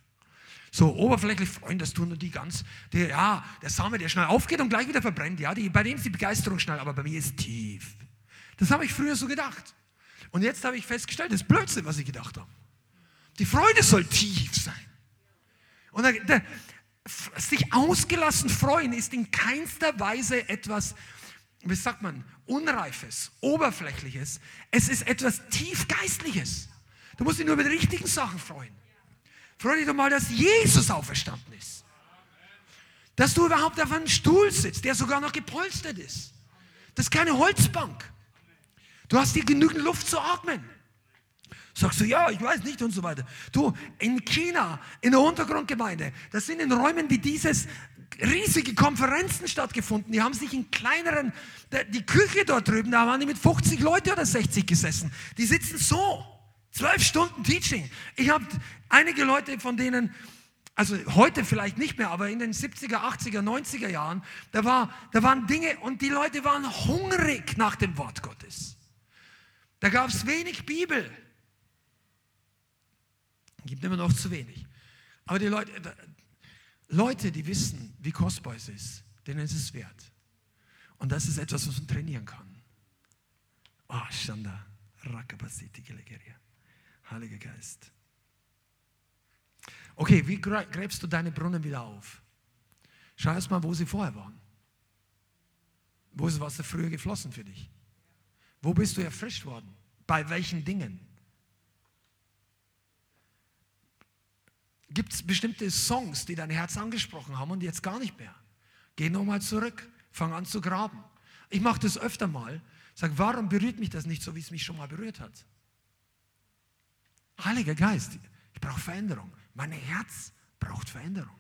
So oberflächlich freuen, das tun nur die ganz, die, ja, der Same, der schnell aufgeht und gleich wieder verbrennt, ja, die, bei dem ist die Begeisterung schnell, aber bei mir ist tief. Das habe ich früher so gedacht. Und jetzt habe ich festgestellt, das ist Blödsinn, was ich gedacht habe. Die Freude soll tief sein. Und der, der, sich ausgelassen freuen ist in keinster Weise etwas, wie sagt man, Unreifes, Oberflächliches. Es ist etwas tiefgeistliches. Du musst dich nur über die richtigen Sachen freuen. Freu dich doch mal, dass Jesus auferstanden ist. Dass du überhaupt auf einem Stuhl sitzt, der sogar noch gepolstert ist. Das ist keine Holzbank. Du hast hier genügend Luft zu atmen. Sagst du, ja, ich weiß nicht und so weiter. Du, in China, in der Untergrundgemeinde, das sind in Räumen wie dieses riesige Konferenzen stattgefunden. Die haben sich in kleineren, die Küche dort drüben, da waren die mit 50 Leute oder 60 gesessen. Die sitzen so. Zwölf Stunden Teaching. Ich habe einige Leute von denen, also heute vielleicht nicht mehr, aber in den 70er, 80er, 90er Jahren, da, war, da waren Dinge und die Leute waren hungrig nach dem Wort Gottes. Da gab es wenig Bibel. Gibt immer noch zu wenig. Aber die Leute, Leute, die wissen, wie kostbar es ist, denen ist es wert. Und das ist etwas, was man trainieren kann. Ah, oh, Shanda, Rakabasiti Gelegeria. Heiliger Geist. Okay, wie gräbst du deine Brunnen wieder auf? Schau erst mal, wo sie vorher waren. Wo ist Wasser früher geflossen für dich? Wo bist du erfrischt worden? Bei welchen Dingen? Gibt es bestimmte Songs, die dein Herz angesprochen haben und jetzt gar nicht mehr? Geh nochmal zurück, fang an zu graben. Ich mache das öfter mal. Sag, warum berührt mich das nicht so, wie es mich schon mal berührt hat? Heiliger Geist, ich brauche Veränderung. Mein Herz braucht Veränderung.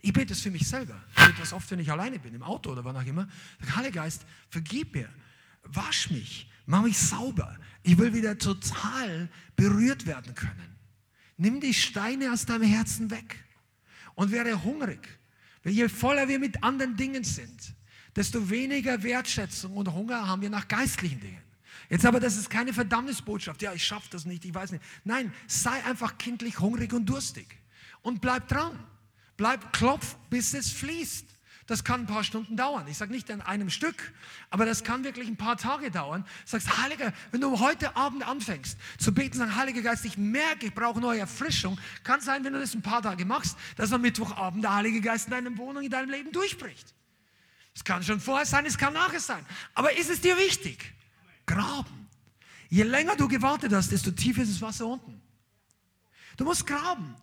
Ich bete es für mich selber. Ich bete das oft, wenn ich alleine bin, im Auto oder wann auch immer. Heiliger Geist, vergib mir, wasch mich, mach mich sauber. Ich will wieder total berührt werden können. Nimm die Steine aus deinem Herzen weg und werde hungrig. Weil je voller wir mit anderen Dingen sind, desto weniger Wertschätzung und Hunger haben wir nach geistlichen Dingen. Jetzt aber, das ist keine Verdammnisbotschaft. Ja, ich schaffe das nicht, ich weiß nicht. Nein, sei einfach kindlich hungrig und durstig. Und bleib dran. Bleib, klopf, bis es fließt. Das kann ein paar Stunden dauern. Ich sage nicht an einem Stück, aber das kann wirklich ein paar Tage dauern. Sagst, Heiliger, wenn du heute Abend anfängst zu beten, sagen, Heiliger Geist, ich merke, ich brauche neue Erfrischung. Kann sein, wenn du das ein paar Tage machst, dass am Mittwochabend der Heilige Geist in deiner Wohnung, in deinem Leben durchbricht. Es kann schon vorher sein, es kann nachher sein. Aber ist es dir wichtig? Graben. Je länger du gewartet hast, desto tiefer ist das Wasser unten. Du musst graben.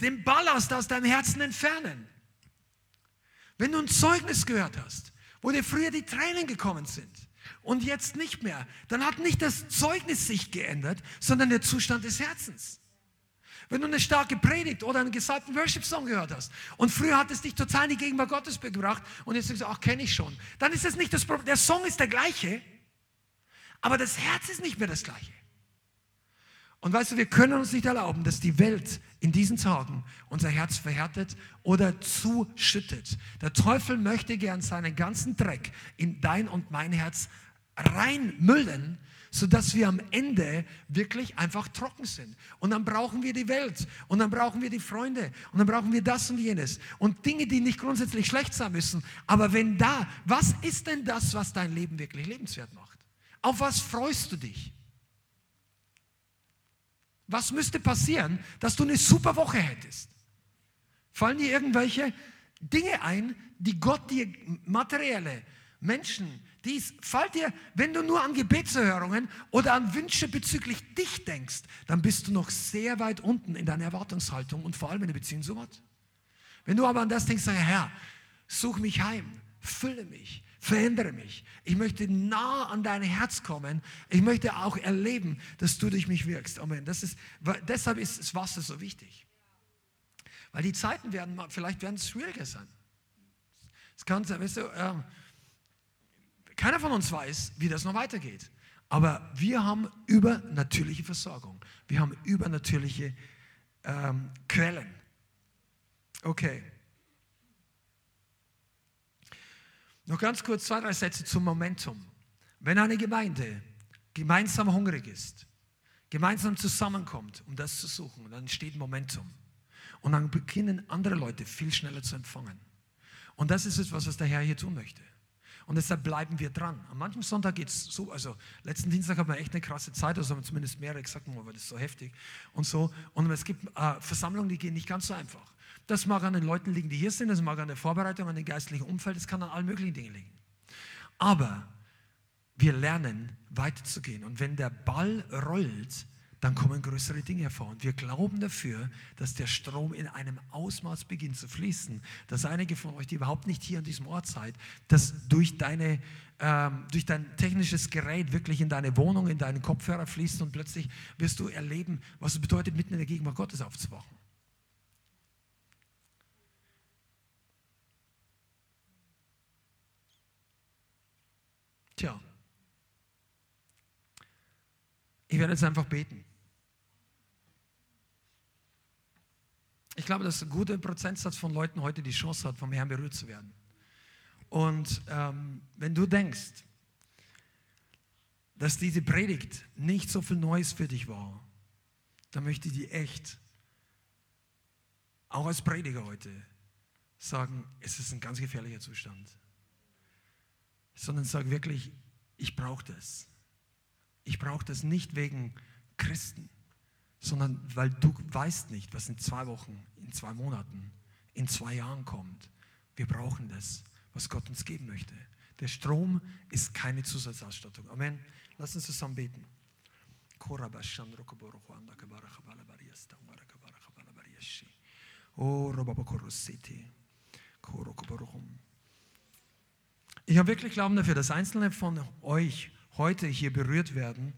Den Ballast aus deinem Herzen entfernen. Wenn du ein Zeugnis gehört hast, wo dir früher die Tränen gekommen sind und jetzt nicht mehr, dann hat nicht das Zeugnis sich geändert, sondern der Zustand des Herzens. Wenn du eine starke Predigt oder einen gesalbten Worship-Song gehört hast und früher hat es dich total in die Gegenwart Gottes gebracht und jetzt sagst du, ach, kenne ich schon, dann ist das nicht das Problem. Der Song ist der gleiche, aber das Herz ist nicht mehr das gleiche. Und weißt du, wir können uns nicht erlauben, dass die Welt in diesen Tagen unser Herz verhärtet oder zuschüttet. Der Teufel möchte gern seinen ganzen Dreck in dein und mein Herz reinmüllen, sodass wir am Ende wirklich einfach trocken sind. Und dann brauchen wir die Welt und dann brauchen wir die Freunde und dann brauchen wir das und jenes und Dinge, die nicht grundsätzlich schlecht sein müssen. Aber wenn da, was ist denn das, was dein Leben wirklich lebenswert macht? Auf was freust du dich? Was müsste passieren, dass du eine super Woche hättest? Fallen dir irgendwelche Dinge ein, die Gott dir materielle Menschen, dies, fällt dir, wenn du nur an Gebetserhörungen oder an Wünsche bezüglich dich denkst, dann bist du noch sehr weit unten in deiner Erwartungshaltung und vor allem in der Beziehung zu Gott. Wenn du aber an das denkst, sag Herr, such mich heim, fülle mich, verändere mich. Ich möchte nah an dein Herz kommen. Ich möchte auch erleben, dass du durch mich wirkst. Amen. Das ist, deshalb ist das Wasser so wichtig. Weil die Zeiten werden, vielleicht werden es schwieriger sein. Es kann sein, weißt du, äh, keiner von uns weiß, wie das noch weitergeht. Aber wir haben übernatürliche Versorgung. Wir haben übernatürliche ähm, Quellen. Okay. Noch ganz kurz zwei, drei Sätze zum Momentum. Wenn eine Gemeinde gemeinsam hungrig ist, gemeinsam zusammenkommt, um das zu suchen, dann entsteht Momentum. Und dann beginnen andere Leute viel schneller zu empfangen. Und das ist etwas, was der Herr hier tun möchte. Und deshalb bleiben wir dran. An manchem Sonntag geht es so, also letzten Dienstag haben wir echt eine krasse Zeit, also haben zumindest mehrere gesagt, oh, das ist so heftig und so. Und es gibt äh, Versammlungen, die gehen nicht ganz so einfach. Das mag an den Leuten liegen, die hier sind, das mag an der Vorbereitung, an dem geistlichen Umfeld, das kann an allen möglichen Dingen liegen. Aber wir lernen weiterzugehen. Und wenn der Ball rollt, dann kommen größere Dinge hervor. Und wir glauben dafür, dass der Strom in einem Ausmaß beginnt zu fließen, dass einige von euch, die überhaupt nicht hier an diesem Ort seid, dass durch, deine, ähm, durch dein technisches Gerät wirklich in deine Wohnung, in deinen Kopfhörer fließt und plötzlich wirst du erleben, was es bedeutet, mitten in der Gegenwart Gottes aufzuwachen. Tja, ich werde jetzt einfach beten. Ich glaube, dass ein guter Prozentsatz von Leuten heute die Chance hat, vom Herrn berührt zu werden. Und ähm, wenn du denkst, dass diese Predigt nicht so viel Neues für dich war, dann möchte ich dir echt, auch als Prediger heute, sagen, es ist ein ganz gefährlicher Zustand. Sondern sag wirklich, ich brauche das. Ich brauche das nicht wegen Christen, sondern weil du weißt nicht, was in zwei Wochen, in zwei Monaten, in zwei Jahren kommt. Wir brauchen das, was Gott uns geben möchte. Der Strom ist keine Zusatzausstattung. Amen. Lass uns zusammen beten. Ich habe wirklich Glauben dafür, dass einzelne von euch heute hier berührt werden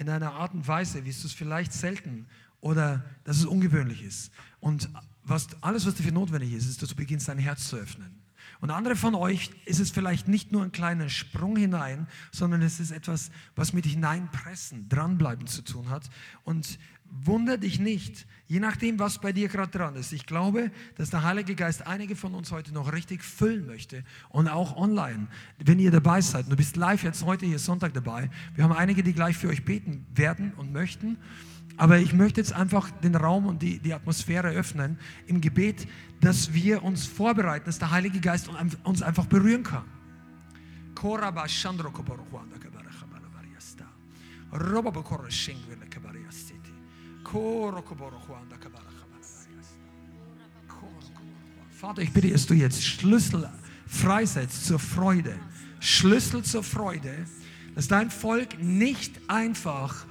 in einer Art und Weise, wie es vielleicht selten oder dass es ungewöhnlich ist. Und was, alles, was dafür notwendig ist, ist, dass du beginnst, dein Herz zu öffnen. Und andere von euch ist es vielleicht nicht nur ein kleiner Sprung hinein, sondern es ist etwas, was mit hineinpressen, dranbleiben zu tun hat. Und wunder dich nicht, je nachdem, was bei dir gerade dran ist. Ich glaube, dass der Heilige Geist einige von uns heute noch richtig füllen möchte und auch online, wenn ihr dabei seid. Du bist live jetzt heute hier Sonntag dabei. Wir haben einige, die gleich für euch beten werden und möchten. Aber ich möchte jetzt einfach den Raum und die, die Atmosphäre öffnen im Gebet, dass wir uns vorbereiten, dass der Heilige Geist uns einfach berühren kann. Vater, ich bitte, dass du jetzt Schlüssel freisetzt zur Freude. Schlüssel zur Freude, dass dein Volk nicht einfach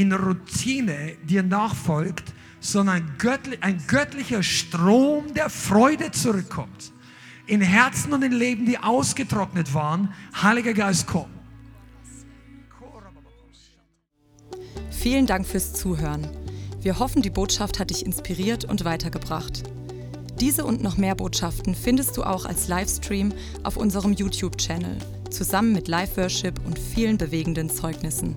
in Routine dir nachfolgt, sondern ein göttlicher Strom der Freude zurückkommt. In Herzen und in Leben, die ausgetrocknet waren. Heiliger Geist, komm. Vielen Dank fürs Zuhören. Wir hoffen, die Botschaft hat dich inspiriert und weitergebracht. Diese und noch mehr Botschaften findest du auch als Livestream auf unserem YouTube-Channel, zusammen mit Live-Worship und vielen bewegenden Zeugnissen.